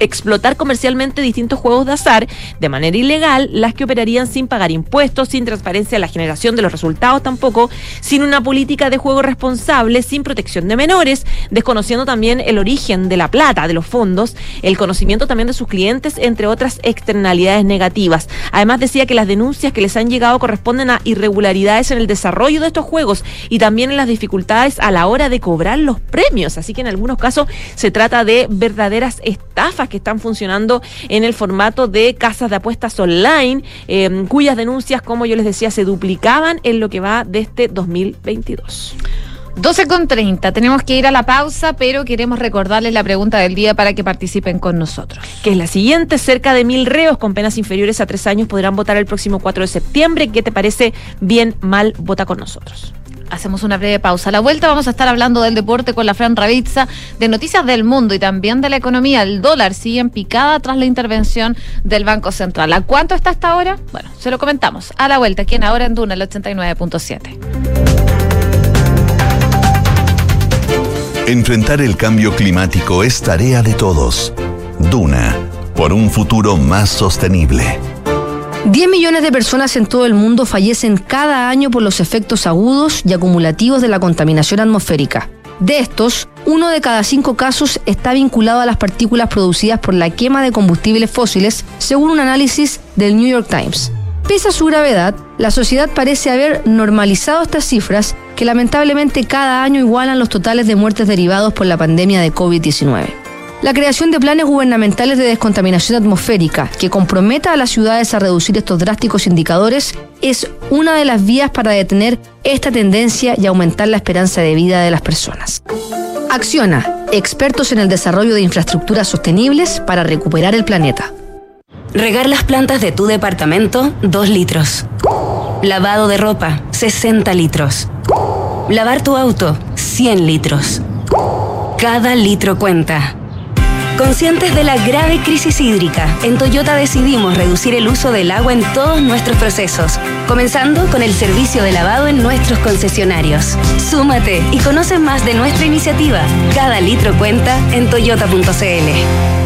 explotar comercialmente distintos juegos de azar de manera ilegal, las que operarían sin pagar impuestos, sin transparencia en la generación de los resultados tampoco, sin una política de juego responsable, sin protección de menores, desconociendo también el origen de la plata, de los fondos, el conocimiento también de sus clientes, entre otras externalidades negativas. Además decía que las denuncias que les han llegado corresponden a irregularidades en el desarrollo de estos juegos y también en las dificultades a la hora de cobrar los premios. Así que en algunos casos se trata de verdaderas estafas que están funcionando en el formato de casas de apuestas online, em, cuyas denuncias, como yo les decía, se duplicaban en lo que va de este 2022. 12 con 30, tenemos que ir a la pausa, pero queremos recordarles la pregunta del día para que participen con nosotros. Que es la siguiente, cerca de mil reos con penas inferiores a tres años podrán votar el próximo 4 de septiembre. ¿Qué te parece? Bien, mal, vota con nosotros. Hacemos una breve pausa. A la vuelta vamos a estar hablando del deporte con la Fran Ravizza, de noticias del mundo y también de la economía. El dólar sigue en picada tras la intervención del Banco Central. ¿A cuánto está hasta ahora? Bueno, se lo comentamos. A la vuelta, aquí en Ahora en Duna, el 89.7. Enfrentar el cambio climático es tarea de todos. Duna, por un futuro más sostenible. 10 millones de personas en todo el mundo fallecen cada año por los efectos agudos y acumulativos de la contaminación atmosférica. De estos, uno de cada cinco casos está vinculado a las partículas producidas por la quema de combustibles fósiles, según un análisis del New York Times. Pese a su gravedad, la sociedad parece haber normalizado estas cifras que lamentablemente cada año igualan los totales de muertes derivados por la pandemia de COVID-19. La creación de planes gubernamentales de descontaminación atmosférica que comprometa a las ciudades a reducir estos drásticos indicadores es una de las vías para detener esta tendencia y aumentar la esperanza de vida de las personas. Acciona, expertos en el desarrollo de infraestructuras sostenibles para recuperar el planeta. Regar las plantas de tu departamento, 2 litros. Lavado de ropa, 60 litros. Lavar tu auto, 100 litros. Cada litro cuenta. Conscientes de la grave crisis hídrica, en Toyota decidimos reducir el uso del agua en todos nuestros procesos, comenzando con el servicio de lavado en nuestros concesionarios. Súmate y conoce más de nuestra iniciativa. Cada litro cuenta en toyota.cl.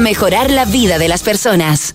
mejorar la vida de las personas.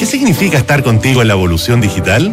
¿Qué significa estar contigo en la evolución digital?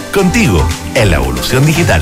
contigo en la evolución digital.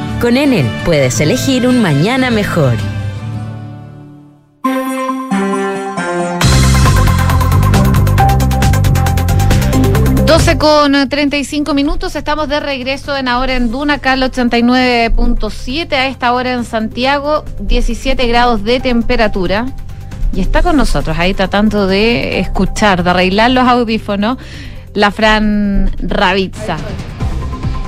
Con Enel puedes elegir un mañana mejor. 12 con 35 minutos, estamos de regreso en ahora en Duna, Carlos 89.7, a esta hora en Santiago, 17 grados de temperatura. Y está con nosotros ahí tratando de escuchar, de arreglar los audífonos, la Fran Ravizza.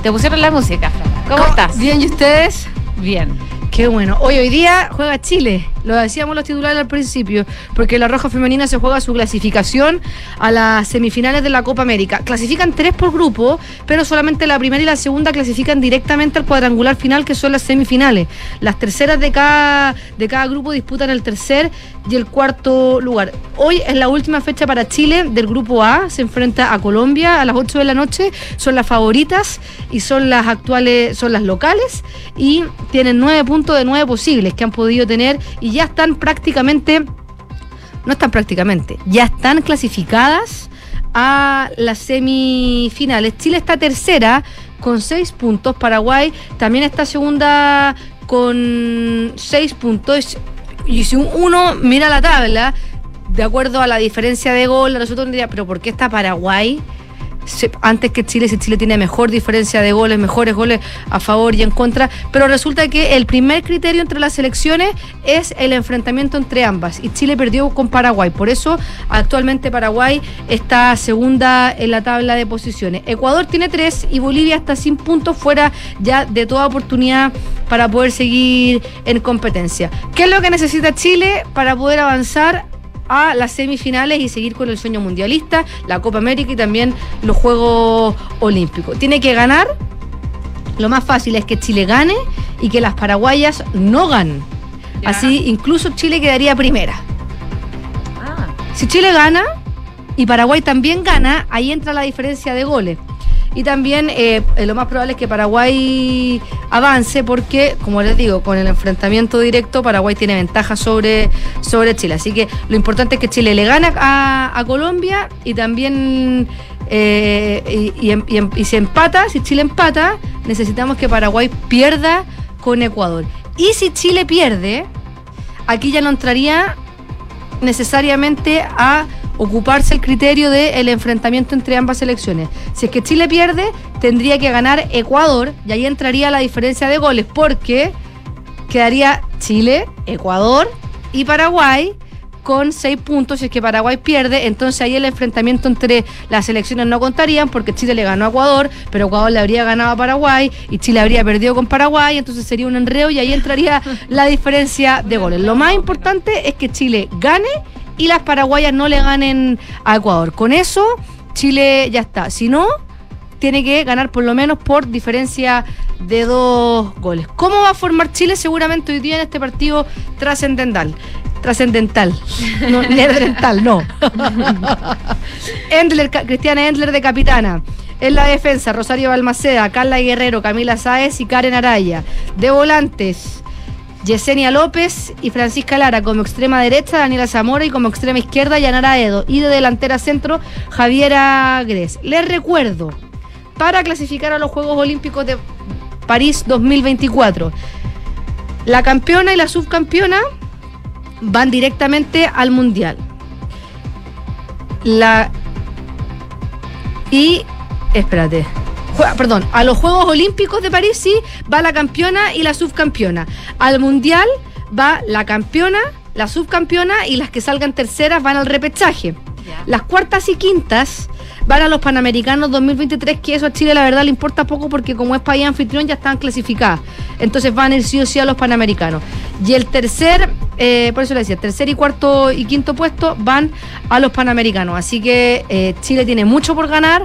Te pusieron la música, Fran. ¿Cómo estás? Bien, ¿y ustedes? Bien. Qué bueno. Hoy, hoy día juega Chile. Lo decíamos los titulares al principio, porque la Roja Femenina se juega su clasificación a las semifinales de la Copa América. Clasifican tres por grupo, pero solamente la primera y la segunda clasifican directamente al cuadrangular final, que son las semifinales. Las terceras de cada, de cada grupo disputan el tercer y el cuarto lugar. Hoy es la última fecha para Chile del grupo A. Se enfrenta a Colombia a las 8 de la noche. Son las favoritas y son las actuales, son las locales y tienen nueve puntos de nueve posibles que han podido tener y ya están prácticamente, no están prácticamente, ya están clasificadas a las semifinales. Chile está tercera con seis puntos, Paraguay también está segunda con seis puntos. Y si uno mira la tabla, de acuerdo a la diferencia de gol, nosotros diría, pero ¿por qué está Paraguay? Antes que Chile, si Chile tiene mejor diferencia de goles, mejores goles a favor y en contra, pero resulta que el primer criterio entre las selecciones es el enfrentamiento entre ambas y Chile perdió con Paraguay, por eso actualmente Paraguay está segunda en la tabla de posiciones. Ecuador tiene tres y Bolivia está sin puntos fuera ya de toda oportunidad para poder seguir en competencia. ¿Qué es lo que necesita Chile para poder avanzar a las semifinales y seguir con el sueño mundialista, la Copa América y también los Juegos Olímpicos. Tiene que ganar. Lo más fácil es que Chile gane y que las paraguayas no ganen. Así incluso Chile quedaría primera. Ah. Si Chile gana y Paraguay también gana, ahí entra la diferencia de goles. Y también eh, lo más probable es que Paraguay avance porque, como les digo, con el enfrentamiento directo Paraguay tiene ventaja sobre, sobre Chile. Así que lo importante es que Chile le gana a, Colombia y también eh, y, y, si empata, si Chile empata, necesitamos que Paraguay pierda con Ecuador. Y si Chile pierde, aquí ya no entraría necesariamente a ocuparse el criterio del enfrentamiento entre ambas selecciones. Si es que Chile pierde, tendría que ganar Ecuador y ahí entraría la diferencia de goles, porque quedaría Chile, Ecuador y Paraguay con seis puntos. Si es que Paraguay pierde, entonces ahí el enfrentamiento entre las selecciones no contarían porque Chile le ganó a Ecuador, pero Ecuador le habría ganado a Paraguay y Chile habría perdido con Paraguay, entonces sería un enredo y ahí entraría la diferencia de goles. Lo más importante es que Chile gane y las paraguayas no le ganen a Ecuador. Con eso, Chile ya está. Si no, tiene que ganar por lo menos por diferencia de dos goles. ¿Cómo va a formar Chile? Seguramente hoy día en este partido trascendental. Trascendental. No, no. Endler, Cristiana Endler de capitana. En la defensa, Rosario Balmaceda, Carla Guerrero, Camila Sáez y Karen Araya. De volantes, Yesenia López y Francisca Lara como extrema derecha, Daniela Zamora y como extrema izquierda, Yanara Edo. Y de delantera centro, Javiera Gres. Les recuerdo, para clasificar a los Juegos Olímpicos de París 2024, la campeona y la subcampeona van directamente al Mundial. La. Y. Espérate. Perdón, a los Juegos Olímpicos de París sí va la campeona y la subcampeona. Al Mundial va la campeona, la subcampeona y las que salgan terceras van al repechaje. Las cuartas y quintas van a los Panamericanos 2023, que eso a Chile la verdad le importa poco porque como es país anfitrión ya están clasificadas. Entonces van a ir sí o sí a los Panamericanos. Y el tercer, eh, por eso le decía, tercer y cuarto y quinto puesto van a los Panamericanos. Así que eh, Chile tiene mucho por ganar.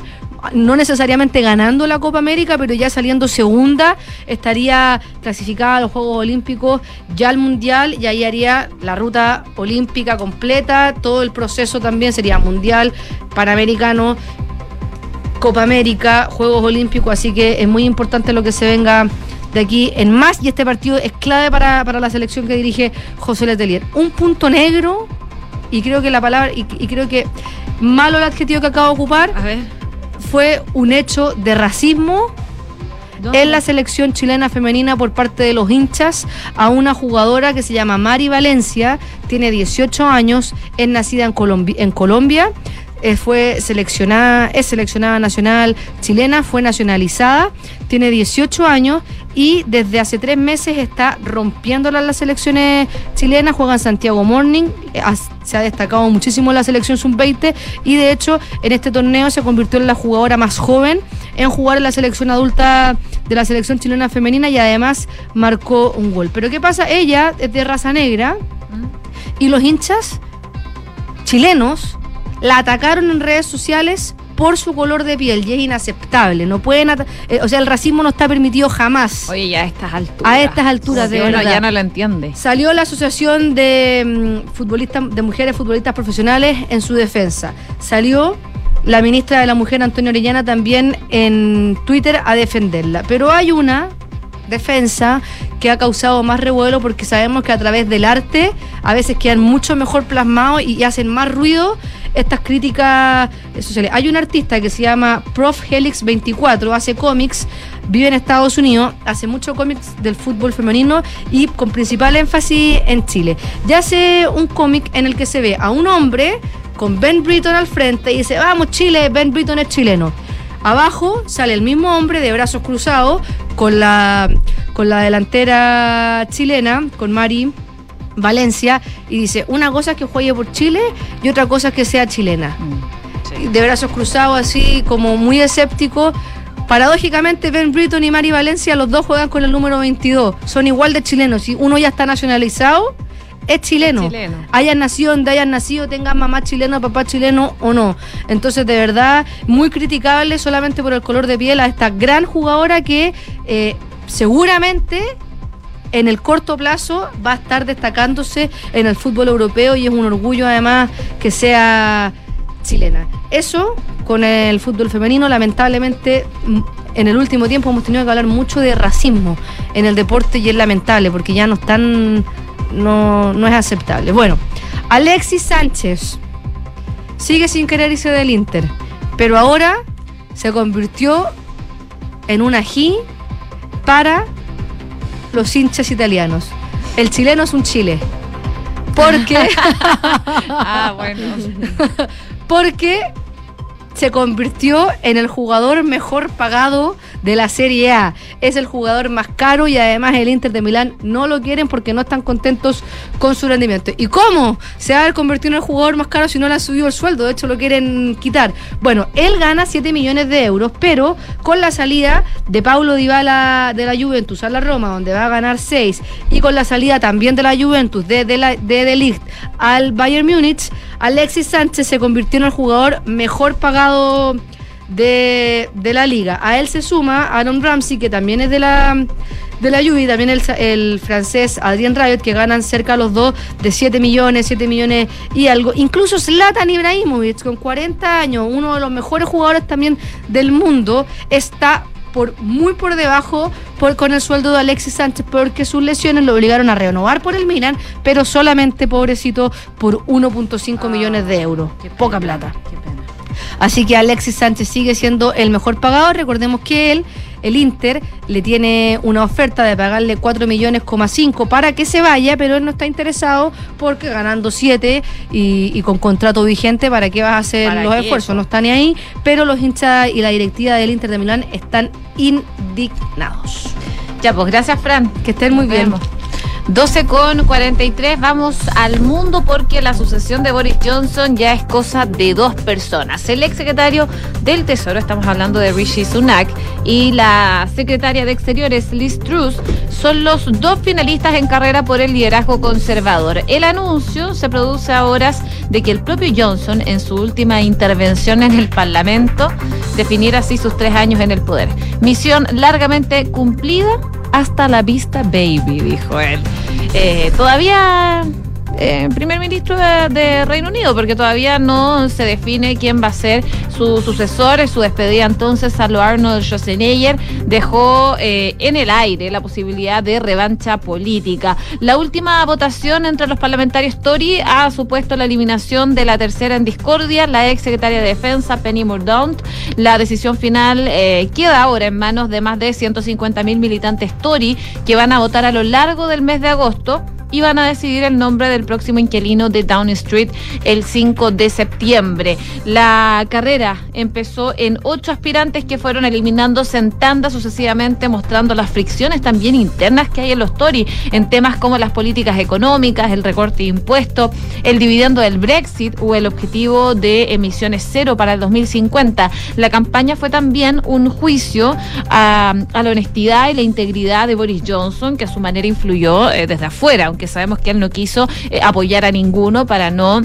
No necesariamente ganando la Copa América, pero ya saliendo segunda, estaría clasificada a los Juegos Olímpicos, ya al Mundial, y ahí haría la ruta olímpica completa, todo el proceso también sería Mundial, Panamericano, Copa América, Juegos Olímpicos, así que es muy importante lo que se venga de aquí en más y este partido es clave para, para la selección que dirige José Letelier. Un punto negro y creo que la palabra, y, creo que malo el adjetivo que acabo de ocupar, fue un hecho de racismo en la selección chilena femenina por parte de los hinchas a una jugadora que se llama Mari Valencia, tiene 18 años, es nacida en, Colombi- en Colombia, eh, fue seleccionada, es seleccionada nacional chilena, fue nacionalizada, tiene 18 años y desde hace tres meses está rompiéndola en las selecciones chilenas, juega en Santiago Morning, eh, se ha destacado muchísimo en la selección sub-20 y de hecho en este torneo se convirtió en la jugadora más joven en jugar en la selección adulta de la selección chilena femenina y además marcó un gol. Pero ¿qué pasa? Ella es de raza negra y los hinchas chilenos la atacaron en redes sociales por su color de piel y es inaceptable. No pueden, eh, o sea, el racismo no está permitido jamás. Oye, ya a estas alturas. A estas alturas, de Sí, verdad. ya no lo entiende. Salió la Asociación de mm, futbolistas de Mujeres Futbolistas Profesionales en su defensa. Salió la ministra de la Mujer, Antonio Orellana, también en Twitter a defenderla. Pero hay una defensa que ha causado más revuelo porque sabemos que a través del arte a veces quedan mucho mejor plasmados y hacen más ruido estas críticas sociales. Hay un artista que se llama Prof Helix 24, hace cómics, vive en Estados Unidos, hace mucho cómics del fútbol femenino y con principal énfasis en Chile. Ya hace un cómic en el que se ve a un hombre con Ben Britton al frente y dice, vamos Chile, Ben Britton es chileno. Abajo sale el mismo hombre de brazos cruzados con la, con la delantera chilena, con Mari Valencia, y dice, una cosa es que juegue por Chile y otra cosa es que sea chilena. Y De brazos cruzados, así como muy escéptico. Paradójicamente, Ben Britton y Mari Valencia, los dos juegan con el número 22. Son igual de chilenos. Si uno ya está nacionalizado, es chileno. chileno. Hayan nacido donde hayan nacido, tengan mamá chilena, papá chileno o no. Entonces, de verdad, muy criticable solamente por el color de piel a esta gran jugadora que eh, seguramente en el corto plazo va a estar destacándose en el fútbol europeo y es un orgullo además que sea chilena. Eso con el fútbol femenino, lamentablemente en el último tiempo hemos tenido que hablar mucho de racismo en el deporte y es lamentable porque ya no están, no, no es aceptable. Bueno, Alexis Sánchez sigue sin querer irse del Inter, pero ahora se convirtió en un ají para los hinchas italianos. El chileno es un chile. Porque. ah, bueno. porque se convirtió en el jugador mejor pagado de la Serie A. Es el jugador más caro y además el Inter de Milán no lo quieren porque no están contentos con su rendimiento. ¿Y cómo se va a haber convertido en el jugador más caro si no le han subido el sueldo? De hecho, lo quieren quitar. Bueno, él gana 7 millones de euros, pero con la salida de Paulo Dybala de la Juventus a la Roma, donde va a ganar 6, y con la salida también de la Juventus de De, la, de, de Ligt al Bayern Múnich, Alexis Sánchez se convirtió en el jugador mejor pagado de, de la liga. A él se suma Aaron Ramsey, que también es de la, de la y también el, el francés Adrien Rabiot que ganan cerca los dos de 7 millones, 7 millones y algo. Incluso Zlatan Ibrahimovic con 40 años, uno de los mejores jugadores también del mundo, está por muy por debajo por, con el sueldo de Alexis Sánchez porque sus lesiones lo obligaron a renovar por el Milan, pero solamente pobrecito por 1.5 millones de euros. Poca plata. Así que Alexis Sánchez sigue siendo el mejor pagado. Recordemos que él, el Inter, le tiene una oferta de pagarle 4 millones, 5 para que se vaya, pero él no está interesado porque ganando 7 y, y con contrato vigente, ¿para qué vas a hacer ¿Para los esfuerzos? No está ni ahí, pero los hinchas y la directiva del Inter de Milán están indignados. Ya, pues gracias, Fran. Que estén muy bien. Vemos. 12 con 43, vamos al mundo porque la sucesión de Boris Johnson ya es cosa de dos personas. El ex secretario del Tesoro, estamos hablando de Rishi Sunak, y la secretaria de Exteriores, Liz Truss, son los dos finalistas en carrera por el liderazgo conservador. El anuncio se produce a horas de que el propio Johnson, en su última intervención en el Parlamento, definiera así sus tres años en el poder. Misión largamente cumplida hasta la vista, baby, dijo él. Eh, todavía eh, primer ministro de, Reino Unido, porque todavía no se define quién va a ser su sucesor. Su despedida entonces a lo Arnold Schwarzenegger dejó eh, en el aire la posibilidad de revancha política. La última votación entre los parlamentarios Tory ha supuesto la eliminación de la tercera en discordia, la ex secretaria de Defensa, Penny Mordaunt. La decisión final eh, queda ahora en manos de más de 150 mil militantes Tory que van a votar a lo largo del mes de agosto y van a decidir el nombre del próximo inquilino de Downing Street el 5 de septiembre. La carrera empezó en ocho aspirantes que fueron eliminándose en tandas sucesivamente, mostrando las fricciones también internas que hay en los Tory en temas como las políticas económicas, el recorte de impuestos, el dividendo del Brexit o el objetivo de emisiones cero para el 2050. La campaña fue también un juicio a, a la honestidad y la integridad de Boris Johnson, que a su manera influyó eh, desde afuera, aunque sabemos que él no quiso eh, apoyar a ninguno para no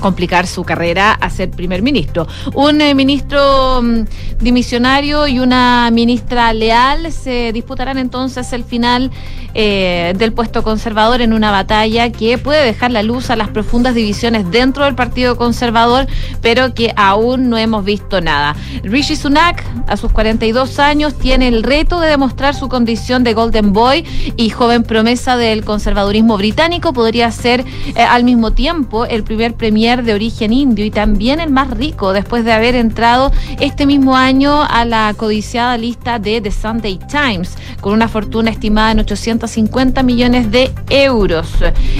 complicar su carrera a ser primer ministro. Un eh, ministro mm, dimisionario y una ministra leal se disputarán entonces el final eh, del puesto conservador en una batalla que puede dejar la luz a las profundas divisiones dentro del Partido Conservador, pero que aún no hemos visto nada. Rishi Sunak, a sus 42 años, tiene el reto de demostrar su condición de Golden Boy y joven promesa del conservadurismo británico. Podría ser eh, al mismo tiempo el primer premier de origen indio y también el más rico después de haber entrado este mismo año a la codiciada lista de The Sunday Times con una fortuna estimada en 850 millones de euros.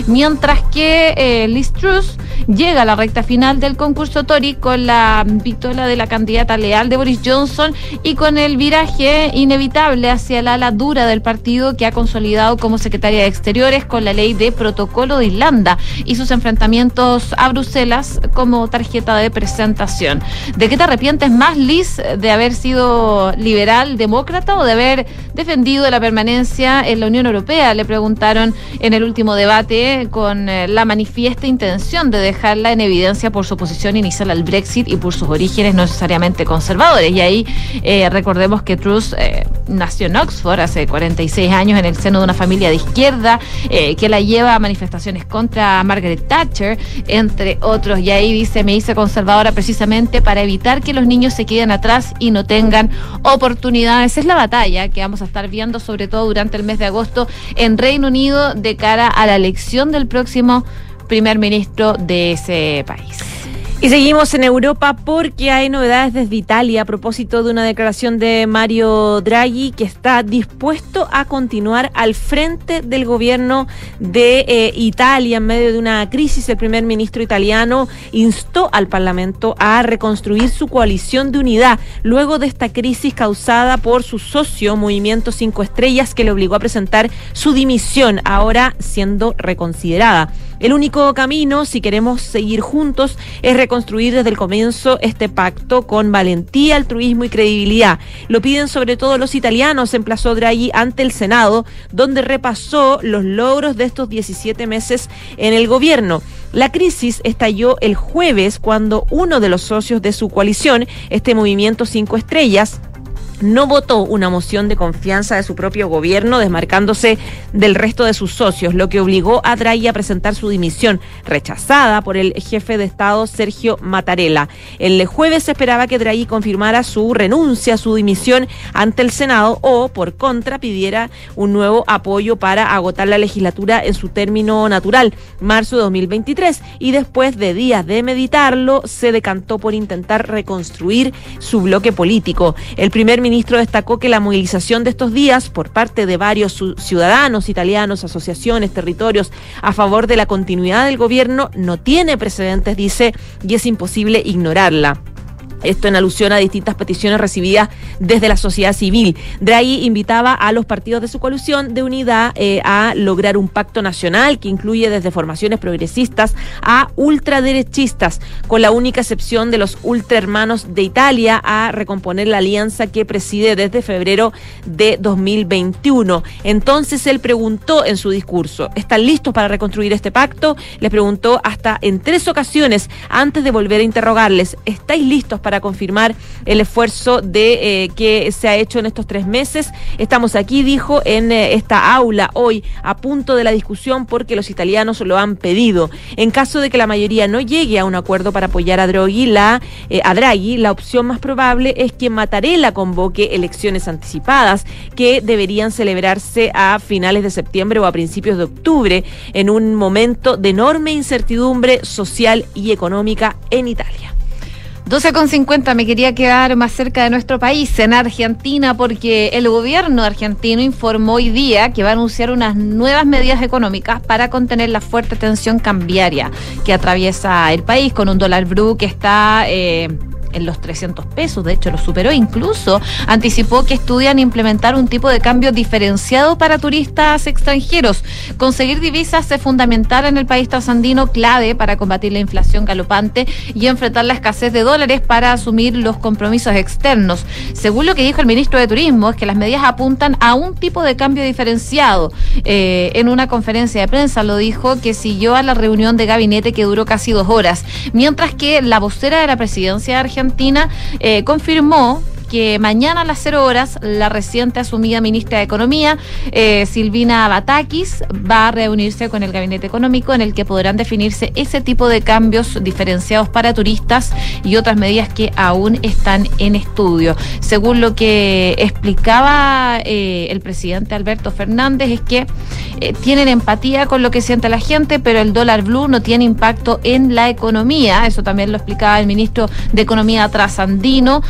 Mientras que eh, Liz Truss llega a la recta final del concurso Tory con la pistola de la candidata leal de Boris Johnson y con el viraje inevitable hacia el ala dura del partido que ha consolidado como secretaria de Exteriores con la ley de protocolo de Irlanda y sus enfrentamientos a Bruselas como tarjeta de presentación. ¿De qué te arrepientes más, Liz, de haber sido liberal demócrata o de haber defendido la permanencia en la Unión Europea? Le preguntaron en el último debate con eh, la manifiesta intención de dejarla en evidencia por su oposición inicial al Brexit y por sus orígenes no necesariamente conservadores. Y ahí eh, recordemos que Truss eh, nació en Oxford hace 46 años en el seno de una familia de izquierda que la lleva a manifestaciones contra Margaret Thatcher, entre otros. Y ahí dice, me hice conservadora precisamente para evitar que los niños se queden atrás y no tengan oportunidades. Es la batalla que vamos a estar viendo, sobre todo durante el mes de agosto, en Reino Unido de cara a la elección del próximo primer ministro de ese país. Y seguimos en Europa porque hay novedades desde Italia a propósito de una declaración de Mario Draghi que está dispuesto a continuar al frente del gobierno de eh, Italia en medio de una crisis. El primer ministro italiano instó al Parlamento a reconstruir su coalición de unidad luego de esta crisis causada por su socio Movimiento Cinco Estrellas que le obligó a presentar su dimisión, ahora siendo reconsiderada. El único camino, si queremos seguir juntos, es reconstruir desde el comienzo este pacto con valentía, altruismo y credibilidad. Lo piden sobre todo los italianos, emplazó Draghi ante el Senado, donde repasó los logros de estos 17 meses en el gobierno. La crisis estalló el jueves cuando uno de los socios de su coalición, este movimiento Cinco Estrellas, no votó una moción de confianza de su propio gobierno, desmarcándose del resto de sus socios, lo que obligó a Draghi a presentar su dimisión, rechazada por el jefe de Estado Sergio Mattarella. El jueves se esperaba que Draghi confirmara su renuncia, su dimisión ante el Senado o, por contra, pidiera un nuevo apoyo para agotar la legislatura en su término natural, marzo de 2023, y después de días de meditarlo, se decantó por intentar reconstruir su bloque político. El primer ministro destacó que la movilización de estos días por parte de varios ciudadanos italianos, asociaciones, territorios a favor de la continuidad del gobierno no tiene precedentes, dice, y es imposible ignorarla. Esto en alusión a distintas peticiones recibidas desde la sociedad civil. Draghi invitaba a los partidos de su coalición de unidad eh, a lograr un pacto nacional que incluye desde formaciones progresistas a ultraderechistas, con la única excepción de los ultrahermanos de Italia a recomponer la alianza que preside desde febrero de 2021. Entonces él preguntó en su discurso, ¿están listos para reconstruir este pacto? Les preguntó hasta en tres ocasiones antes de volver a interrogarles, ¿estáis listos para confirmar el esfuerzo de eh, que se ha hecho en estos tres meses. Estamos aquí, dijo, en eh, esta aula hoy, a punto de la discusión porque los italianos lo han pedido. En caso de que la mayoría no llegue a un acuerdo para apoyar a Draghi, la, eh, a Draghi, la opción más probable es que Mattarella convoque elecciones anticipadas que deberían celebrarse a finales de septiembre o a principios de octubre, en un momento de enorme incertidumbre social y económica en Italia. 12,50 me quería quedar más cerca de nuestro país, en Argentina, porque el gobierno argentino informó hoy día que va a anunciar unas nuevas medidas económicas para contener la fuerte tensión cambiaria que atraviesa el país con un dólar blue que está... Eh, en los 300 pesos, de hecho lo superó incluso, anticipó que estudian implementar un tipo de cambio diferenciado para turistas extranjeros. Conseguir divisas es fundamental en el país trasandino, clave para combatir la inflación galopante y enfrentar la escasez de dólares para asumir los compromisos externos. Según lo que dijo el ministro de Turismo, es que las medidas apuntan a un tipo de cambio diferenciado. Eh, en una conferencia de prensa lo dijo que siguió a la reunión de gabinete que duró casi dos horas, mientras que la vocera de la presidencia de Argentina Eh, confirmó que mañana a las cero horas la reciente asumida ministra de Economía, eh, Silvina Batakis, va a reunirse con el Gabinete Económico en el que podrán definirse ese tipo de cambios diferenciados para turistas y otras medidas que aún están en estudio. Según lo que explicaba eh, el presidente Alberto Fernández, es que eh, tienen empatía con lo que siente la gente, pero el dólar blue no tiene impacto en la economía. Eso también lo explicaba el ministro de Economía trasandino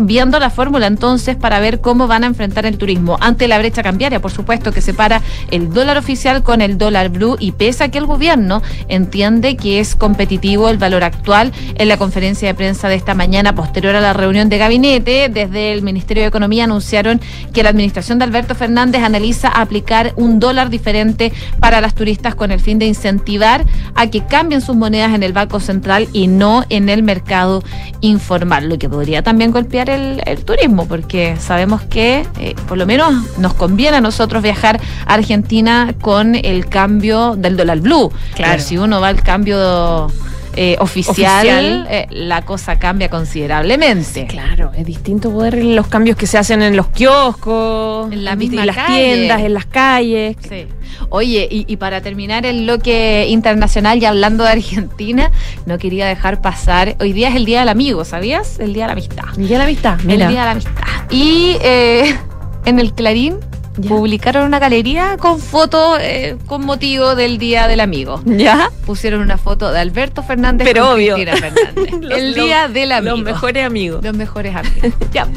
viendo la fórmula entonces para ver cómo van a enfrentar el turismo. Ante la brecha cambiaria, por supuesto, que separa el dólar oficial con el dólar blue y pese a que el gobierno entiende que es competitivo el valor actual en la conferencia de prensa de esta mañana posterior a la reunión de gabinete, desde el Ministerio de Economía anunciaron que la administración de Alberto Fernández analiza aplicar un dólar diferente para las turistas con el fin de incentivar a que cambien sus monedas en el Banco Central y no en el mercado informal, lo que podría también golpear el, turismo, porque sabemos que eh, por lo menos nos conviene a nosotros viajar a Argentina con el cambio del dólar blue. Claro. si uno va al cambio eh, oficial, eh, la cosa cambia considerablemente. claro, es distinto poder los cambios que se hacen en los kioscos, en la misma las tiendas, en las calles. Sí. Oye, y, para terminar el bloque internacional y hablando de Argentina, no quería dejar pasar. Hoy día es el Día del Amigo, ¿sabías? El Día de la Amistad. El Día de la Amistad, El Día de la Amistad. Y eh, en el Clarín publicaron una galería con fotos eh, con motivo del Día del Amigo. ¿Ya? Pusieron una foto de Alberto Fernández Pero obvio. Fernández. el Día del Amigo. Los mejores amigos. Los mejores amigos. ya.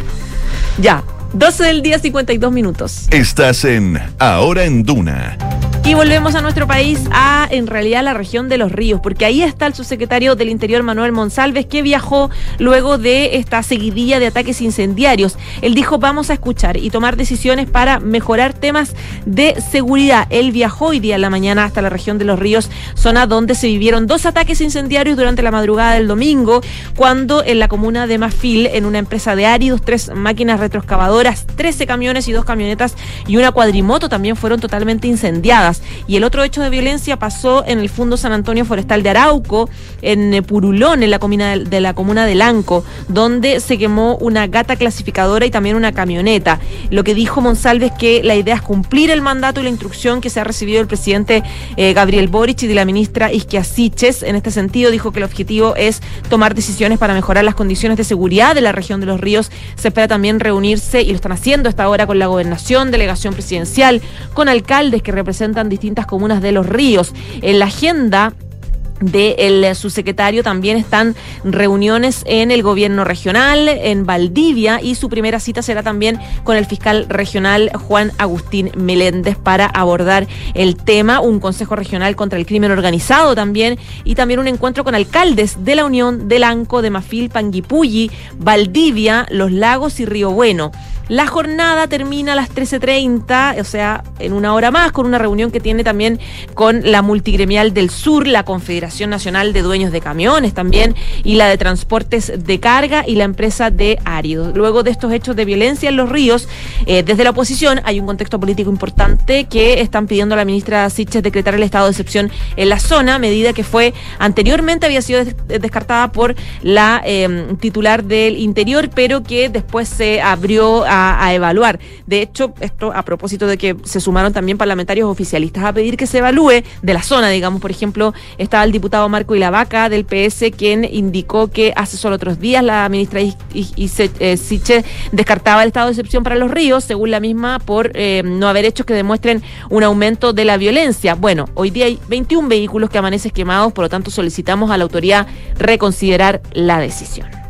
Ya. 12 del día, 52 minutos. Estás en Ahora en Duna. Y volvemos a nuestro país, a en realidad la región de los ríos, porque ahí está el subsecretario del Interior Manuel Monsalves, que viajó luego de esta seguidilla de ataques incendiarios. Él dijo, vamos a escuchar y tomar decisiones para mejorar temas de seguridad. Él viajó hoy día en la mañana hasta la región de los ríos, zona donde se vivieron dos ataques incendiarios durante la madrugada del domingo, cuando en la comuna de Mafil, en una empresa de áridos, tres máquinas retroexcavadoras, 13 camiones y dos camionetas y una cuadrimoto también fueron totalmente incendiadas. Y el otro hecho de violencia pasó en el Fundo San Antonio Forestal de Arauco, en eh, Purulón, en la comuna de la comuna de Lanco, donde se quemó una gata clasificadora y también una camioneta. Lo que dijo Monsalve es que la idea es cumplir el mandato y la instrucción que se ha recibido del presidente eh, Gabriel Boric y de la ministra Isquia Siches. En este sentido, dijo que el objetivo es tomar decisiones para mejorar las condiciones de seguridad de la región de los ríos. Se espera también reunirse, y lo están haciendo hasta ahora, con la gobernación, delegación presidencial, con alcaldes que representan distintas comunas de los ríos. En la agenda del de subsecretario también están reuniones en el gobierno regional, en Valdivia, y su primera cita será también con el fiscal regional Juan Agustín Meléndez para abordar el tema, un consejo regional contra el crimen organizado también, y también un encuentro con alcaldes de la Unión del Anco, de Mafil, Panguipulli, Valdivia, Los Lagos y Río Bueno. La jornada termina a las 13.30, o sea, en una hora más, con una reunión que tiene también con la Multigremial del Sur, la Confederación Nacional de Dueños de Camiones también, y la de Transportes de Carga y la empresa de Árido. Luego de estos hechos de violencia en los ríos, eh, desde la oposición hay un contexto político importante que están pidiendo a la ministra Siches decretar el estado de excepción en la zona, medida que fue anteriormente había sido descartada por la eh, titular del Interior, pero que después se abrió a a, evaluar. De hecho, esto a propósito de que se sumaron también parlamentarios oficialistas a pedir que se evalúe de la zona, digamos, por ejemplo, estaba el diputado Marco Ilavaca del PS, quien indicó que hace solo otros días la ministra eh, Siche descartaba el estado de excepción para los ríos, según la misma, por eh, no haber hechos que demuestren un aumento de la violencia. Bueno, hoy día hay 21 vehículos que amanecen quemados, por lo tanto solicitamos a la autoridad reconsiderar la decisión.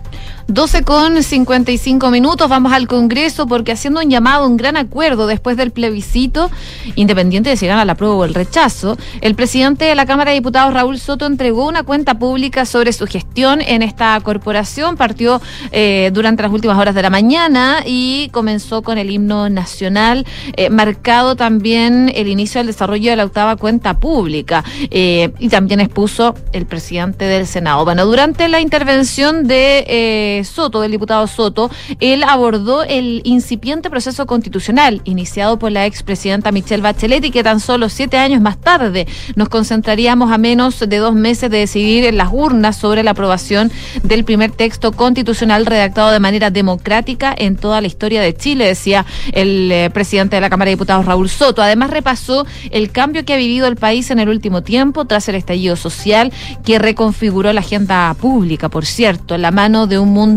12 con 55 minutos, vamos al Congreso porque haciendo un llamado, un gran acuerdo después del plebiscito, independiente de si gana la prueba o el rechazo, el presidente de la Cámara de Diputados, Raúl Soto, entregó una cuenta pública sobre su gestión en esta corporación. Partió eh, durante las últimas horas de la mañana y comenzó con el himno nacional, eh, marcado también el inicio del desarrollo de la octava cuenta pública. Eh, y también expuso el presidente del Senado. Bueno, durante la intervención de Soto, del diputado Soto, él abordó el incipiente proceso constitucional iniciado por la expresidenta Michelle Bachelet y que tan solo siete años más tarde nos concentraríamos a menos de dos meses de decidir en las urnas sobre la aprobación del primer texto constitucional redactado de manera democrática en toda la historia de Chile, decía el eh, presidente de la Cámara de Diputados, Raúl Soto. Además repasó el cambio que ha vivido el país en el último tiempo tras el estallido social que reconfiguró la agenda pública, por cierto, en la mano de un mundo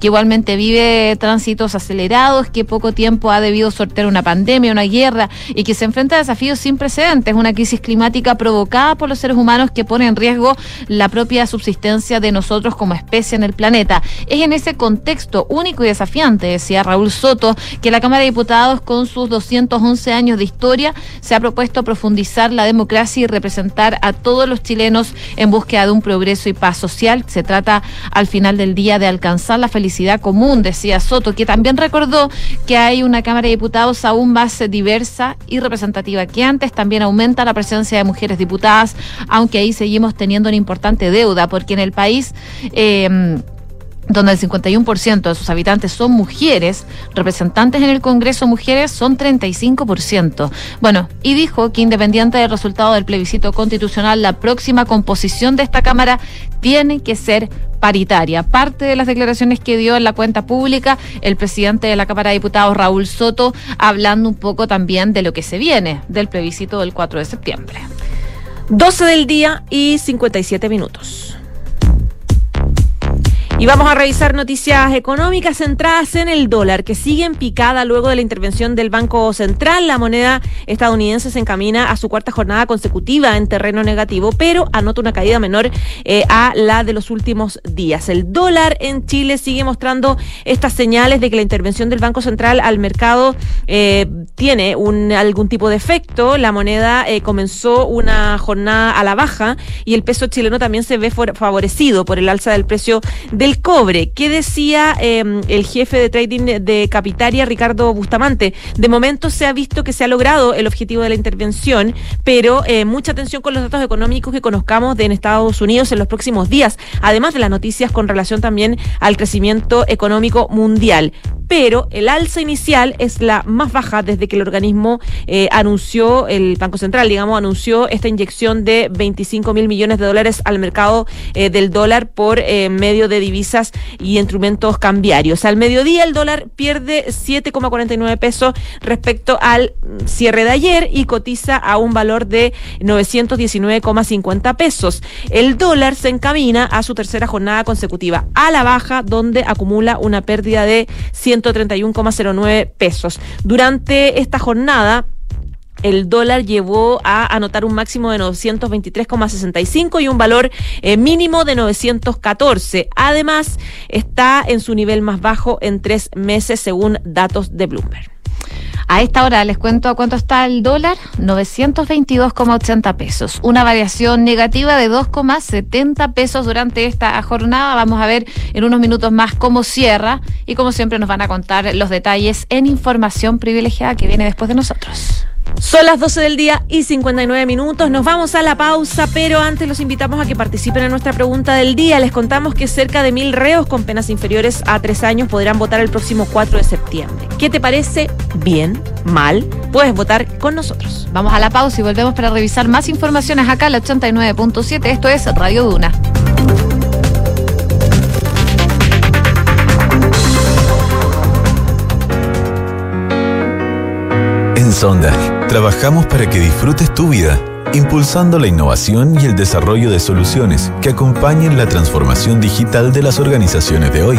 que igualmente vive tránsitos acelerados, que poco tiempo ha debido sortear una pandemia, una guerra y que se enfrenta a desafíos sin precedentes, una crisis climática provocada por los seres humanos que pone en riesgo la propia subsistencia de nosotros como especie en el planeta. Es en ese contexto único y desafiante, decía Raúl Soto, que la Cámara de Diputados, con sus 211 años de historia, se ha propuesto profundizar la democracia y representar a todos los chilenos en búsqueda de un progreso y paz social. Se trata al final del día de alcanzar la felicidad común, decía Soto, que también recordó que hay una Cámara de Diputados aún más diversa y representativa que antes. También aumenta la presencia de mujeres diputadas, aunque ahí seguimos teniendo una importante deuda, porque en el país... Eh, donde el 51% de sus habitantes son mujeres, representantes en el Congreso mujeres son 35%. Bueno, y dijo que independiente del resultado del plebiscito constitucional, la próxima composición de esta Cámara tiene que ser paritaria. Parte de las declaraciones que dio en la cuenta pública el presidente de la Cámara de Diputados, Raúl Soto, hablando un poco también de lo que se viene del plebiscito del 4 de septiembre. 12 del día y 57 minutos. Y vamos a revisar noticias económicas centradas en el dólar, que sigue en picada luego de la intervención del Banco Central. La moneda estadounidense se encamina a su cuarta jornada consecutiva en terreno negativo, pero anota una caída menor eh, a la de los últimos días. El dólar en Chile sigue mostrando estas señales de que la intervención del Banco Central al mercado eh, tiene un, algún tipo de efecto. La moneda eh, comenzó una jornada a la baja y el peso chileno también se ve favorecido por el alza del precio del el cobre. ¿Qué decía em, el jefe de trading de Capitaria, Ricardo Bustamante? De momento se ha visto que se ha logrado el objetivo de la intervención, pero eh, mucha atención con los datos económicos que conozcamos de en Estados Unidos en los próximos días, además de las noticias con relación también al crecimiento económico mundial. Pero el alza inicial es la más baja desde que el organismo eh, anunció, el Banco Central, digamos, anunció esta inyección de 25 mil millones de dólares al mercado eh, del dólar por eh, medio de divisas y instrumentos cambiarios. Al mediodía el dólar pierde 7,49 pesos respecto al cierre de ayer y cotiza a un valor de 919,50 pesos. El dólar se encamina a su tercera jornada consecutiva a la baja, donde acumula una pérdida de 131,09 pesos. Durante esta jornada, el dólar llevó a anotar un máximo de 923,65 y un valor eh, mínimo de 914. Además, está en su nivel más bajo en tres meses, según datos de Bloomberg. A esta hora les cuento a cuánto está el dólar, 922,80 pesos. Una variación negativa de 2,70 pesos durante esta jornada. Vamos a ver en unos minutos más cómo cierra y como siempre nos van a contar los detalles en información privilegiada que viene después de nosotros. Son las 12 del día y 59 minutos. Nos vamos a la pausa, pero antes los invitamos a que participen en nuestra pregunta del día. Les contamos que cerca de mil reos con penas inferiores a tres años podrán votar el próximo 4 de septiembre. ¿Qué te parece? ¿Bien? ¿Mal? Puedes votar con nosotros. Vamos a la pausa y volvemos para revisar más informaciones acá la 89.7. Esto es Radio Duna. En Sonda, trabajamos para que disfrutes tu vida, impulsando la innovación y el desarrollo de soluciones que acompañen la transformación digital de las organizaciones de hoy.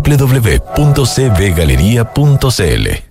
www.cbgalería.cl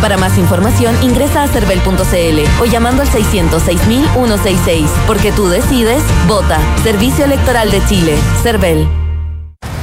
Para más información ingresa a cervel.cl o llamando al 606.166. Porque tú decides, vota. Servicio Electoral de Chile. Cervel.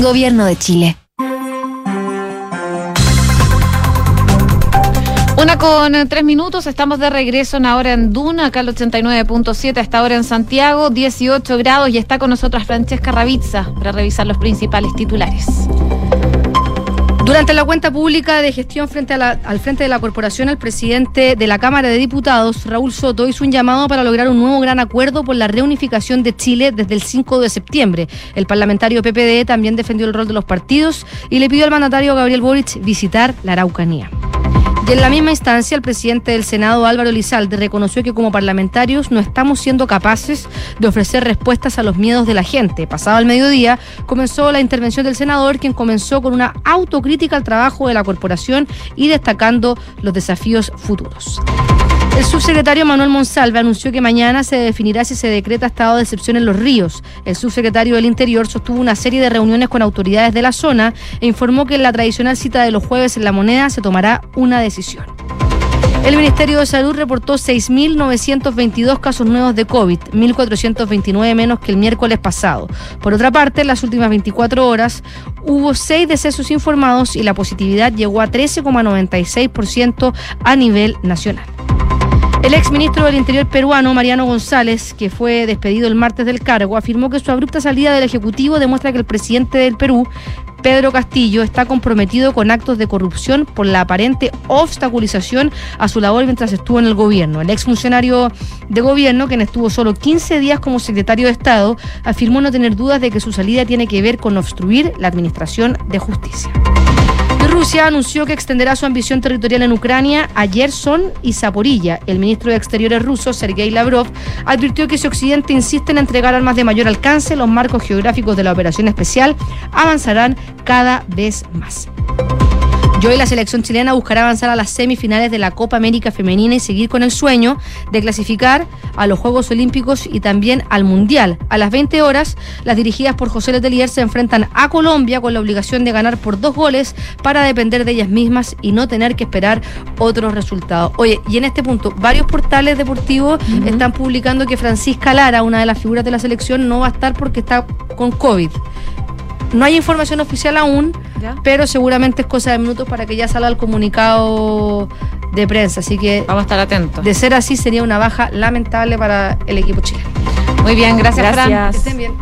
Gobierno de Chile. Una con eh, tres minutos, estamos de regreso en ahora en Duna, acá al 89.7, hasta ahora en Santiago, 18 grados y está con nosotros Francesca Ravizza para revisar los principales titulares. Durante la cuenta pública de gestión frente a la- al frente de la corporación, el presidente de la Cámara de Diputados, Raúl Soto, hizo un llamado para lograr un nuevo gran acuerdo por la reunificación de Chile desde el 5 de septiembre. El parlamentario PPD también defendió el rol de los partidos y le pidió al mandatario Gabriel Boric visitar la Araucanía. Y en la misma instancia, el presidente del Senado, Álvaro Lizalde, reconoció que como parlamentarios no estamos siendo capaces de ofrecer respuestas a los miedos de la gente. Pasado el mediodía, comenzó la intervención del senador, quien comenzó con una autocrítica al trabajo de la corporación y destacando los desafíos futuros. El subsecretario Manuel Monsalve anunció que mañana se definirá si se decreta estado de excepción en los ríos. El subsecretario del Interior sostuvo una serie de reuniones con autoridades de la zona e informó que en la tradicional cita de los jueves en la moneda se tomará una decisión. El Ministerio de Salud reportó 6.922 casos nuevos de COVID, 1.429 menos que el miércoles pasado. Por otra parte, en las últimas 24 horas hubo 6 decesos informados y la positividad llegó a 13,96% a nivel nacional. El exministro del Interior peruano, Mariano González, que fue despedido el martes del cargo, afirmó que su abrupta salida del Ejecutivo demuestra que el presidente del Perú, Pedro Castillo, está comprometido con actos de corrupción por la aparente obstaculización a su labor mientras estuvo en el gobierno. El exfuncionario de gobierno, quien estuvo solo 15 días como secretario de Estado, afirmó no tener dudas de que su salida tiene que ver con obstruir la administración de justicia. Rusia anunció que extenderá su ambición territorial en Ucrania a Gerson y Zaporilla. El ministro de Exteriores ruso, Sergei Lavrov, advirtió que si Occidente insiste en entregar armas de mayor alcance, los marcos geográficos de la operación especial avanzarán cada vez más. Y hoy la selección chilena buscará avanzar a las semifinales de la Copa América Femenina y seguir con el sueño de clasificar a los Juegos Olímpicos y también al Mundial. A las 20 horas, las dirigidas por José Letelier se enfrentan a Colombia con la obligación de ganar por dos goles para depender de ellas mismas y no tener que esperar otros resultados. Oye, y en este punto, varios portales deportivos están publicando que Francisca Lara, una de las figuras de la selección, no va a estar porque está con COVID. No hay información oficial aún, pero seguramente es cosa de minutos para que ya salga el comunicado de prensa. Así que vamos a estar atentos. De ser así, sería una baja lamentable para el equipo chileno. Muy bien, gracias, Fran. Que estén bien.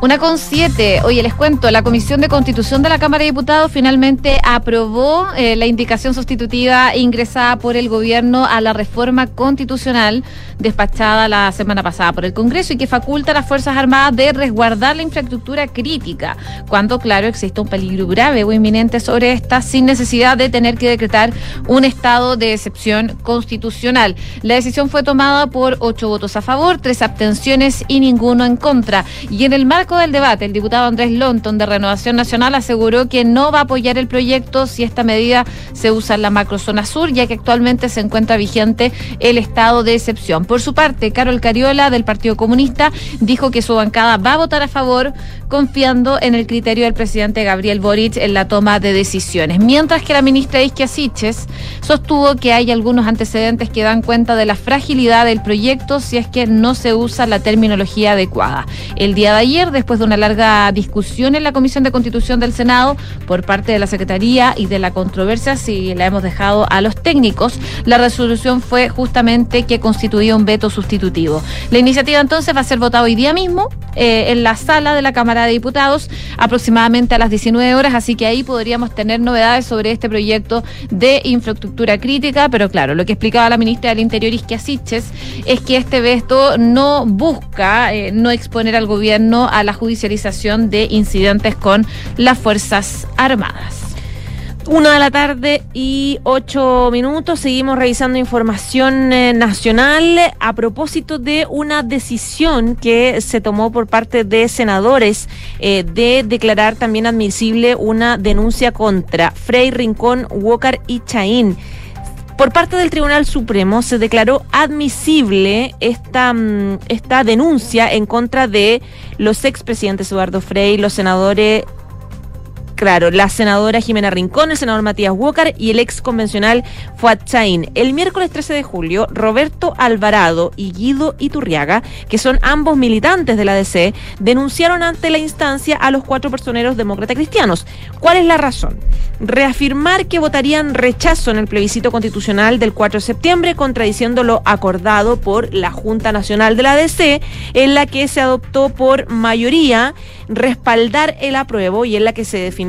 Una con siete. Oye, les cuento, la Comisión de Constitución de la Cámara de Diputados finalmente aprobó eh, la indicación sustitutiva ingresada por el gobierno a la reforma constitucional despachada la semana pasada por el Congreso y que faculta a las Fuerzas Armadas de resguardar la infraestructura crítica cuando, claro, existe un peligro grave o inminente sobre esta sin necesidad de tener que decretar un estado de excepción constitucional. La decisión fue tomada por ocho votos a favor, tres abstenciones y ninguno en contra. Y en el marco del debate, el diputado Andrés Lonton de Renovación Nacional aseguró que no va a apoyar el proyecto si esta medida se usa en la macrozona sur, ya que actualmente se encuentra vigente el estado de excepción. Por su parte, Carol Cariola del Partido Comunista dijo que su bancada va a votar a favor, confiando en el criterio del presidente Gabriel Boric en la toma de decisiones. Mientras que la ministra Isquia Siches sostuvo que hay algunos antecedentes que dan cuenta de la fragilidad del proyecto si es que no se usa la terminología adecuada. El día de ayer, después de una larga discusión en la Comisión de Constitución del Senado por parte de la Secretaría y de la controversia, si la hemos dejado a los técnicos, la resolución fue justamente que constituía un veto sustitutivo. La iniciativa entonces va a ser votada hoy día mismo eh, en la sala de la Cámara de Diputados aproximadamente a las 19 horas, así que ahí podríamos tener novedades sobre este proyecto de infraestructura crítica, pero claro, lo que explicaba la ministra del Interior Isquia Siches es que este veto no busca eh, no exponer al gobierno a la judicialización de incidentes con las Fuerzas Armadas. Una de la tarde y ocho minutos. Seguimos revisando información eh, nacional a propósito de una decisión que se tomó por parte de senadores eh, de declarar también admisible una denuncia contra Frei Rincón, Walker y Chaín. Por parte del Tribunal Supremo se declaró admisible esta, mm, esta denuncia en contra de los expresidentes Eduardo Frei, los senadores Claro, la senadora Jimena Rincón, el senador Matías Walker y el ex convencional Fuad Chain. El miércoles 13 de julio, Roberto Alvarado y Guido Iturriaga, que son ambos militantes de la DC, denunciaron ante la instancia a los cuatro personeros demócratas cristianos. ¿Cuál es la razón? Reafirmar que votarían rechazo en el plebiscito constitucional del 4 de septiembre, contradiciendo lo acordado por la Junta Nacional de la DC, en la que se adoptó por mayoría respaldar el apruebo y en la que se definió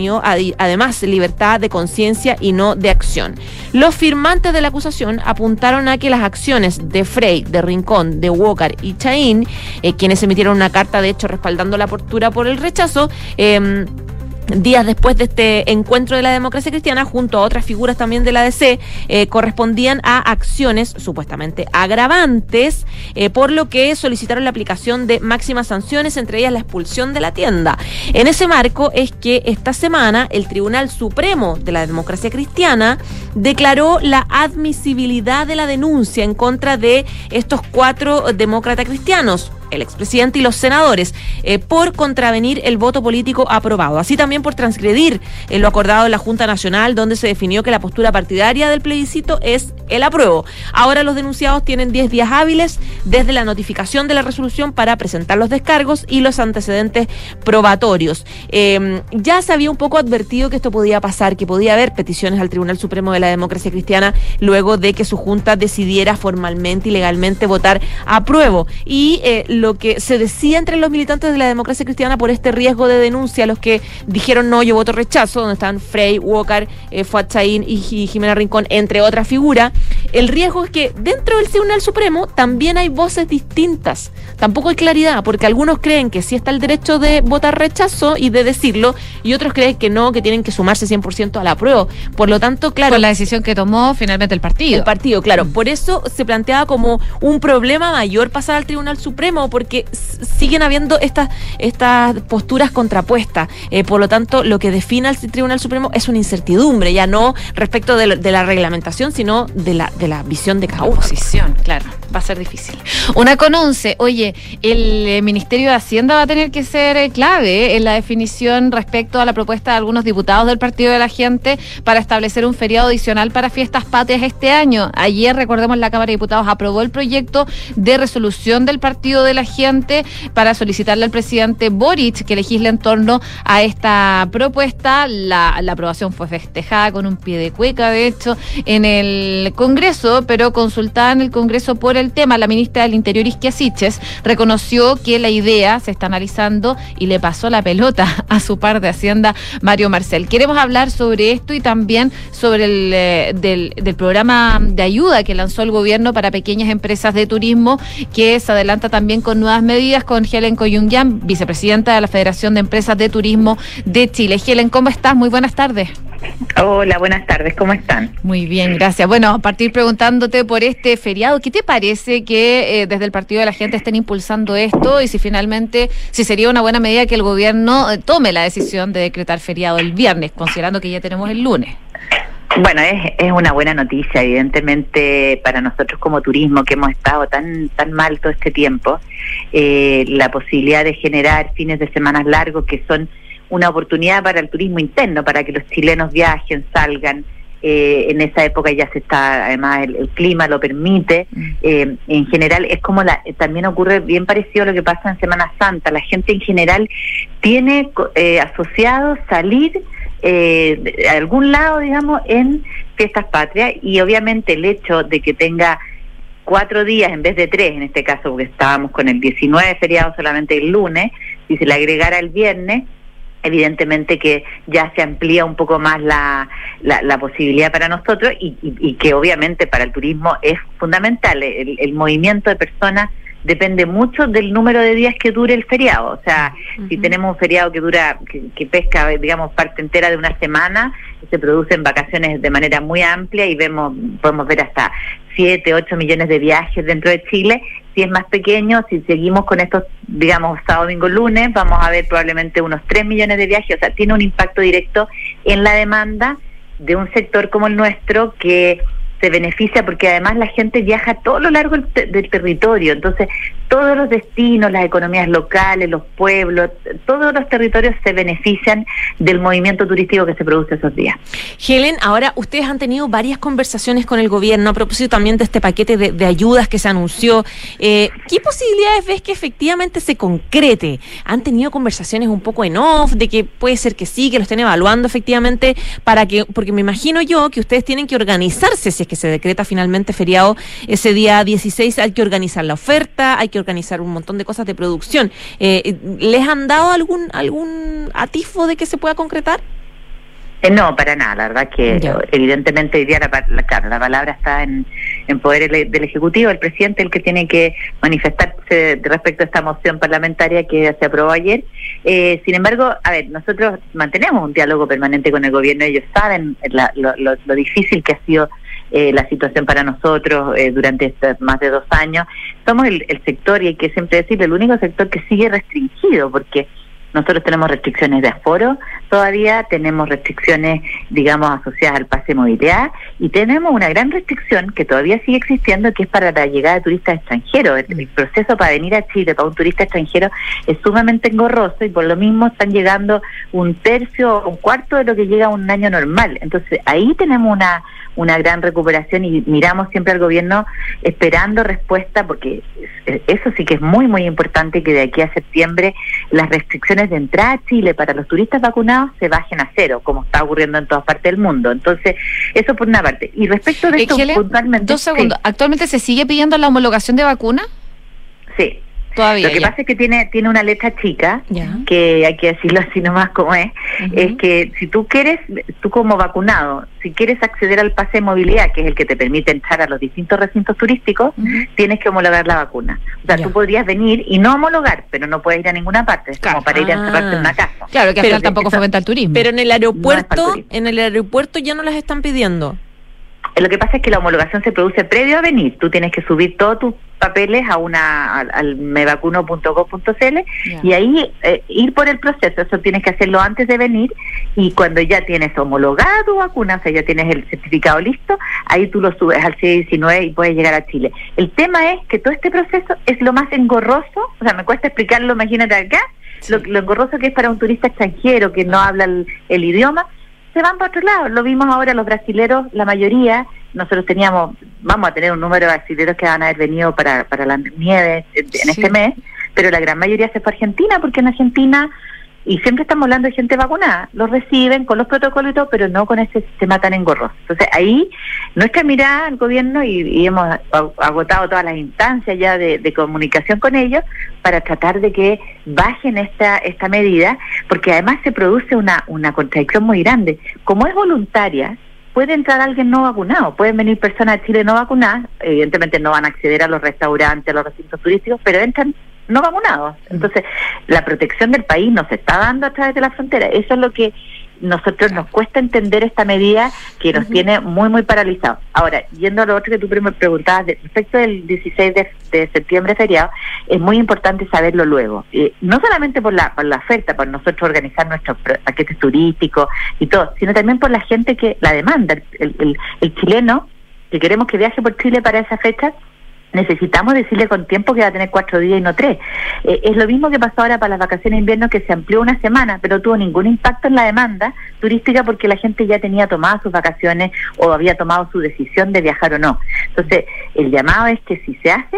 además libertad de conciencia y no de acción. Los firmantes de la acusación apuntaron a que las acciones de Frey, de Rincón, de Walker y Chaín, eh, quienes emitieron una carta de hecho respaldando la postura por el rechazo, eh, días después de este encuentro de la democracia cristiana, junto a otras figuras también de la DC, eh, correspondían a acciones supuestamente agravantes, eh, por lo que solicitaron la aplicación de máximas sanciones, entre ellas la expulsión de la tienda. En ese marco es que esta semana el Tribunal Supremo de la Democracia Cristiana declaró la admisibilidad de la denuncia en contra de estos cuatro demócratas cristianos el expresidente y los senadores eh, por contravenir el voto político aprobado. Así también por transgredir lo acordado en la Junta Nacional, donde se definió que la postura partidaria del plebiscito es el apruebo. Ahora los denunciados tienen 10 días hábiles desde la notificación de la resolución para presentar los descargos y los antecedentes probatorios. Em, ya se había un poco advertido que esto podía pasar, que podía haber peticiones al Tribunal Supremo de la Democracia Cristiana luego de que su Junta decidiera formalmente y legalmente votar apruebo. Y eh, lo que se decía entre los militantes de la democracia cristiana por este riesgo de denuncia, los que dijeron no, yo voto rechazo, donde están Frey, Walker, eh, Fuad y, Jimena Rincón, entre otras figuras, el riesgo es que dentro del Tribunal Supremo también hay voces distintas. Tampoco hay claridad, porque algunos creen que sí está el derecho de votar rechazo y de decirlo, y otros creen que no, que tienen que sumarse 100% a la prueba. Por lo tanto, claro. Con la decisión que tomó finalmente el partido. El partido, claro. Por eso se planteaba como un problema mayor pasar al Tribunal Supremo porque siguen habiendo estas, estas posturas contrapuestas. Eh, por lo tanto, lo que define al Tribunal Supremo es una incertidumbre, ya no respecto de, la reglamentación, sino de la, de la visión de cada uno. Posición, claro, va a ser difícil. Una con once, oye, el eh, Ministerio de Hacienda va a tener que ser eh, clave en la definición respecto a la propuesta de algunos diputados del Partido de la Gente para establecer un feriado adicional para fiestas patrias este año. Ayer, recordemos, la Cámara de Diputados aprobó el proyecto de resolución del Partido de la Gente para solicitarle al presidente Boric que legisle en torno a esta propuesta. La, aprobación fue festejada con un pie de cueca, de hecho, en el Congreso, pero consultada en el Congreso por el tema, la ministra del Interior, Isquia Siches, reconoció que la idea se está analizando y le pasó la pelota a su par de Hacienda, Mario Marcel. Queremos hablar sobre esto y también sobre el eh, del, del programa de ayuda que lanzó el gobierno para pequeñas empresas de turismo, que se adelanta también con nuevas medidas con Helen Coyungian, vicepresidenta de la Federación de Empresas de Turismo de Chile. Helen, ¿cómo estás? Muy buenas tardes. Hola, buenas tardes, ¿cómo están? Muy bien, gracias. Bueno, a partir preguntándote por este feriado, ¿qué te parece que eh, desde el Partido de la Gente estén impulsando esto y si finalmente, si sería una buena medida que el gobierno eh, tome la decisión de decretar feriado el viernes, considerando que ya tenemos el lunes? Bueno, es, es una buena noticia, evidentemente, para nosotros como turismo, que hemos estado tan, tan mal todo este tiempo, eh, la posibilidad de generar fines de semanas largos que son una oportunidad para el turismo interno, para que los chilenos viajen, salgan, eh, en esa época ya se está, además el, el clima lo permite. Eh, en general es como la, también ocurre bien parecido a lo que pasa en Semana Santa. La gente en general tiene eh, asociado salir eh, de algún lado, digamos, en fiestas patrias y obviamente el hecho de que tenga cuatro días en vez de tres, en este caso, porque estábamos con el 19 feriado solamente el lunes, si se le agregara el viernes, evidentemente que ya se amplía un poco más la, la, la posibilidad para nosotros y, y, y, que obviamente para el turismo es fundamental. El, el, movimiento de personas depende mucho del número de días que dure el feriado. O sea, uh -huh. si tenemos un feriado que dura, que, que, pesca, digamos, parte entera de una semana, se producen vacaciones de manera muy amplia y vemos, podemos ver hasta 7, 8 millones de viajes dentro de Chile. Si es más pequeño, si seguimos con estos, digamos, sábado, domingo, lunes, vamos a ver probablemente unos 3 millones de viajes. O sea, tiene un impacto directo en la demanda de un sector como el nuestro que se beneficia porque además la gente viaja todo lo largo del, del, territorio, entonces todos los destinos, las economías locales, los pueblos, todos los territorios se benefician del movimiento turístico que se produce esos días. Helen, ahora ustedes han tenido varias conversaciones con el gobierno a propósito también de este paquete de, de ayudas que se anunció. Eh, ¿Qué posibilidades ves que efectivamente se concrete? ¿Han tenido conversaciones un poco en off de que puede ser que sí, que lo estén evaluando efectivamente para que, porque me imagino yo que ustedes tienen que organizarse si es que se decreta finalmente feriado ese día 16, hay que organizar la oferta, hay que organizar un montón de cosas de producción. Eh, ¿Les han dado algún algún atisbo de que se pueda concretar? Eh, no, para nada, la verdad que ya. evidentemente hoy día la, la, claro, la palabra está en, en poder el, del Ejecutivo, el presidente el que tiene que manifestarse respecto a esta moción parlamentaria que se aprobó ayer. Eh, sin embargo, a ver, nosotros mantenemos un diálogo permanente con el gobierno, ellos saben la, lo, lo, lo difícil que ha sido eh, la situación para nosotros eh, durante estos más de dos años. Somos el, el, sector, y hay que siempre decirlo, el único sector que sigue restringido, porque nosotros tenemos restricciones de aforo, todavía tenemos restricciones, digamos, asociadas al pase de movilidad y tenemos una gran restricción que todavía sigue existiendo, que es para la llegada de turistas extranjeros. El, proceso para venir a Chile para un turista extranjero es sumamente engorroso y por lo mismo están llegando un tercio o un cuarto de lo que llega un año normal. Entonces ahí tenemos una una gran recuperación y miramos siempre al gobierno esperando respuesta porque eso sí que es muy muy importante que de aquí a septiembre las restricciones de entrada a Chile para los turistas vacunados se bajen a cero como está ocurriendo en todas partes del mundo. Entonces eso por una parte. Y respecto de esto Helen, puntualmente dos segundos. Sí. actualmente se sigue pidiendo la homologación de vacuna sí Todavía, Lo que ya. pasa es que tiene tiene una letra chica, ya. que hay que decirlo así nomás como es, uh -huh. es que si tú quieres, tú como vacunado, si quieres acceder al pase de movilidad, que es el que te permite entrar a los distintos recintos turísticos, uh -huh. tienes que homologar la vacuna. O sea, ya. tú podrías venir y no homologar, pero no puedes ir a ninguna parte, es claro. como para ir a encerrarte en una casa. Claro, que pero tampoco fomenta el turismo. Pero en el aeropuerto, no en el aeropuerto ya no las están pidiendo. Lo que pasa es que la homologación se produce previo a venir. Tú tienes que subir todos tus papeles a una al, al mevacuno.gov.cl y ahí eh, ir por el proceso. Eso tienes que hacerlo antes de venir y cuando ya tienes homologada tu vacuna, o sea, ya tienes el certificado listo, ahí tú lo subes al C19 y puedes llegar a Chile. El tema es que todo este proceso es lo más engorroso, o sea, me cuesta explicarlo, imagínate acá, sí. lo, lo, engorroso que es para un turista extranjero que no habla el, el idioma se van para otro lado. Lo vimos ahora los brasileros, la mayoría, nosotros teníamos, vamos a tener un número de brasileros que van a haber venido para, para la nieve en, sí. este mes, pero la gran mayoría se fue a Argentina, porque en Argentina, y siempre estamos hablando de gente vacunada, los reciben con los protocolos y todo, pero no con ese sistema tan engorroso. Entonces ahí nuestra mirada al gobierno, y, hemos agotado todas las instancias ya de, de, comunicación con ellos, para tratar de que bajen esta, esta medida, porque además se produce una, una contradicción muy grande. Como es voluntaria, puede entrar alguien no vacunado, pueden venir personas de Chile no vacunadas, evidentemente no van a acceder a los restaurantes, a los recintos turísticos, pero entran no vacunados. Entonces, la protección del país nos está dando a través de la frontera. Eso es lo que nosotros nos cuesta entender esta medida que nos uh -huh. tiene muy, muy paralizados. Ahora, yendo a lo otro que tú me preguntabas, respecto del 16 de, de, septiembre feriado, es muy importante saberlo luego. Eh, no solamente por la, por la oferta, por nosotros organizar nuestros paquetes turísticos y todo, sino también por la gente que la demanda. El, el, el chileno que queremos que viaje por Chile para esa fecha, necesitamos decirle con tiempo que va a tener cuatro días y no tres. Eh, es lo mismo que pasó ahora para las vacaciones de invierno que se amplió una semana, pero tuvo ningún impacto en la demanda turística porque la gente ya tenía tomadas sus vacaciones o había tomado su decisión de viajar o no. Entonces, el llamado es que si se hace,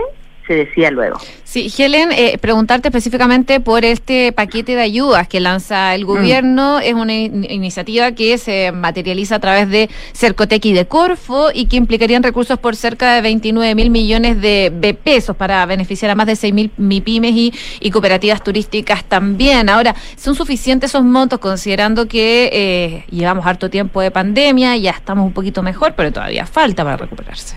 se decía luego. Sí, Helen, eh, preguntarte específicamente por este paquete de ayudas que lanza el gobierno. Es una in- iniciativa que se materializa a través de Cercotec y de Corfo y que implicarían recursos por cerca de 29 mil millones de, de pesos para beneficiar a más de 6 mil MIPIMES y, y cooperativas turísticas también. Ahora, ¿son suficientes esos montos considerando que eh, llevamos harto tiempo de pandemia, ya estamos un poquito mejor, pero todavía falta para recuperarse?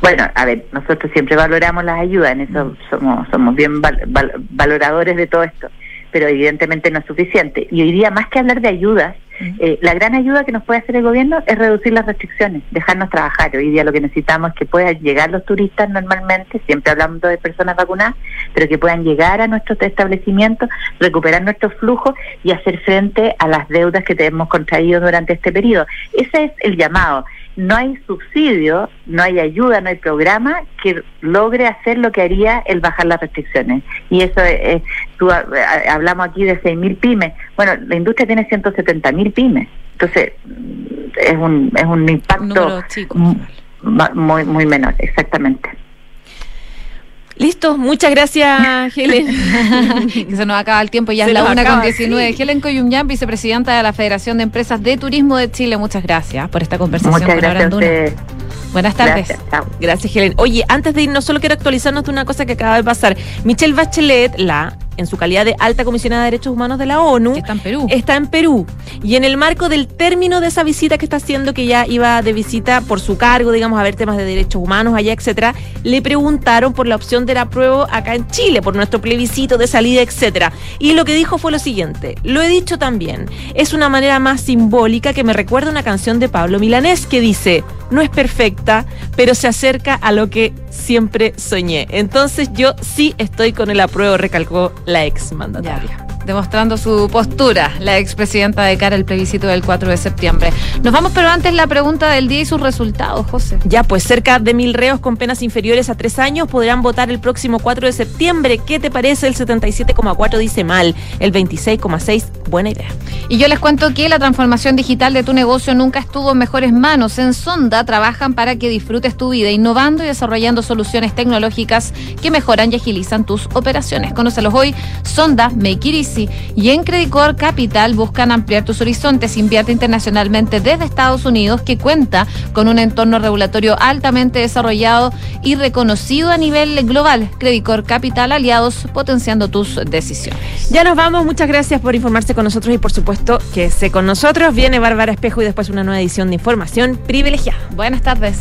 Bueno, a ver, nosotros siempre valoramos las ayudas, en eso somos, somos bien val- val- valoradores de todo esto, pero evidentemente no es suficiente. Y hoy día, más que hablar de ayudas, eh, la gran ayuda que nos puede hacer el gobierno es reducir las restricciones, dejarnos trabajar. Hoy día lo que necesitamos es que puedan llegar los turistas normalmente, siempre hablando de personas vacunadas, pero que puedan llegar a nuestros establecimientos, recuperar nuestros flujos y hacer frente a las deudas que hemos contraído durante este periodo. Ese es el llamado no hay subsidio, no hay ayuda, no hay programa que logre hacer lo que haría el bajar las restricciones. Y eso es, es- tú ha- ha- hablamos aquí de 6.000 pymes. Bueno, la industria tiene 170.000 pymes. Entonces, es un, es un impacto muy, muy menor, exactamente. Listo, muchas gracias, Helen. que se nos acaba el tiempo, ya Se es la una acaba, con 19. sí. Helen Coyumyan, vicepresidenta de la Federación de Empresas de Turismo de Chile, muchas gracias por esta conversación. Muchas con gracias ustedes. Buenas tardes. Gracias, chao. Gracias, Helen. Oye, antes de irnos, solo quiero actualizarnos de una cosa que acaba de pasar. Michelle Bachelet, la en su calidad de alta comisionada de derechos humanos de la ONU, está en Perú. Está en Perú. Y en el marco del término de esa visita que está haciendo, que ya iba de visita por su cargo, digamos, a ver temas de derechos humanos allá, etcétera, le preguntaron por la opción de la prueba acá en Chile, por nuestro plebiscito de salida, etcétera. Y lo que dijo fue lo siguiente: lo he dicho también, es una manera más simbólica que me recuerda una canción de Pablo Milanés que dice: no es perfecta, pero se acerca a lo que siempre soñé. Entonces yo sí estoy con el apruebo, recalcó la ex mandataria. Demostrando su postura, la expresidenta de cara al plebiscito del 4 de septiembre. Nos vamos, pero antes la pregunta del día y sus resultados, José. Ya, pues cerca de mil reos con penas inferiores a tres años podrán votar el próximo 4 de septiembre. ¿Qué te parece? El 77,4 dice mal, el 26,6 buena idea. Y yo les cuento que la transformación digital de tu negocio nunca estuvo en mejores manos. En Sonda trabajan para que disfrutes tu vida, innovando y desarrollando soluciones tecnológicas que mejoran y agilizan tus operaciones. Conócelos hoy, Sonda, Make It Easy. Y en Credicor Capital buscan ampliar tus horizontes. Invierte internacionalmente desde Estados Unidos, que cuenta con un entorno regulatorio altamente desarrollado y reconocido a nivel global. Credicor Capital, aliados potenciando tus decisiones. Ya nos vamos, muchas gracias por informarse con nosotros y por supuesto que se con nosotros. Viene Bárbara Espejo y después una nueva edición de información privilegiada. Buenas tardes.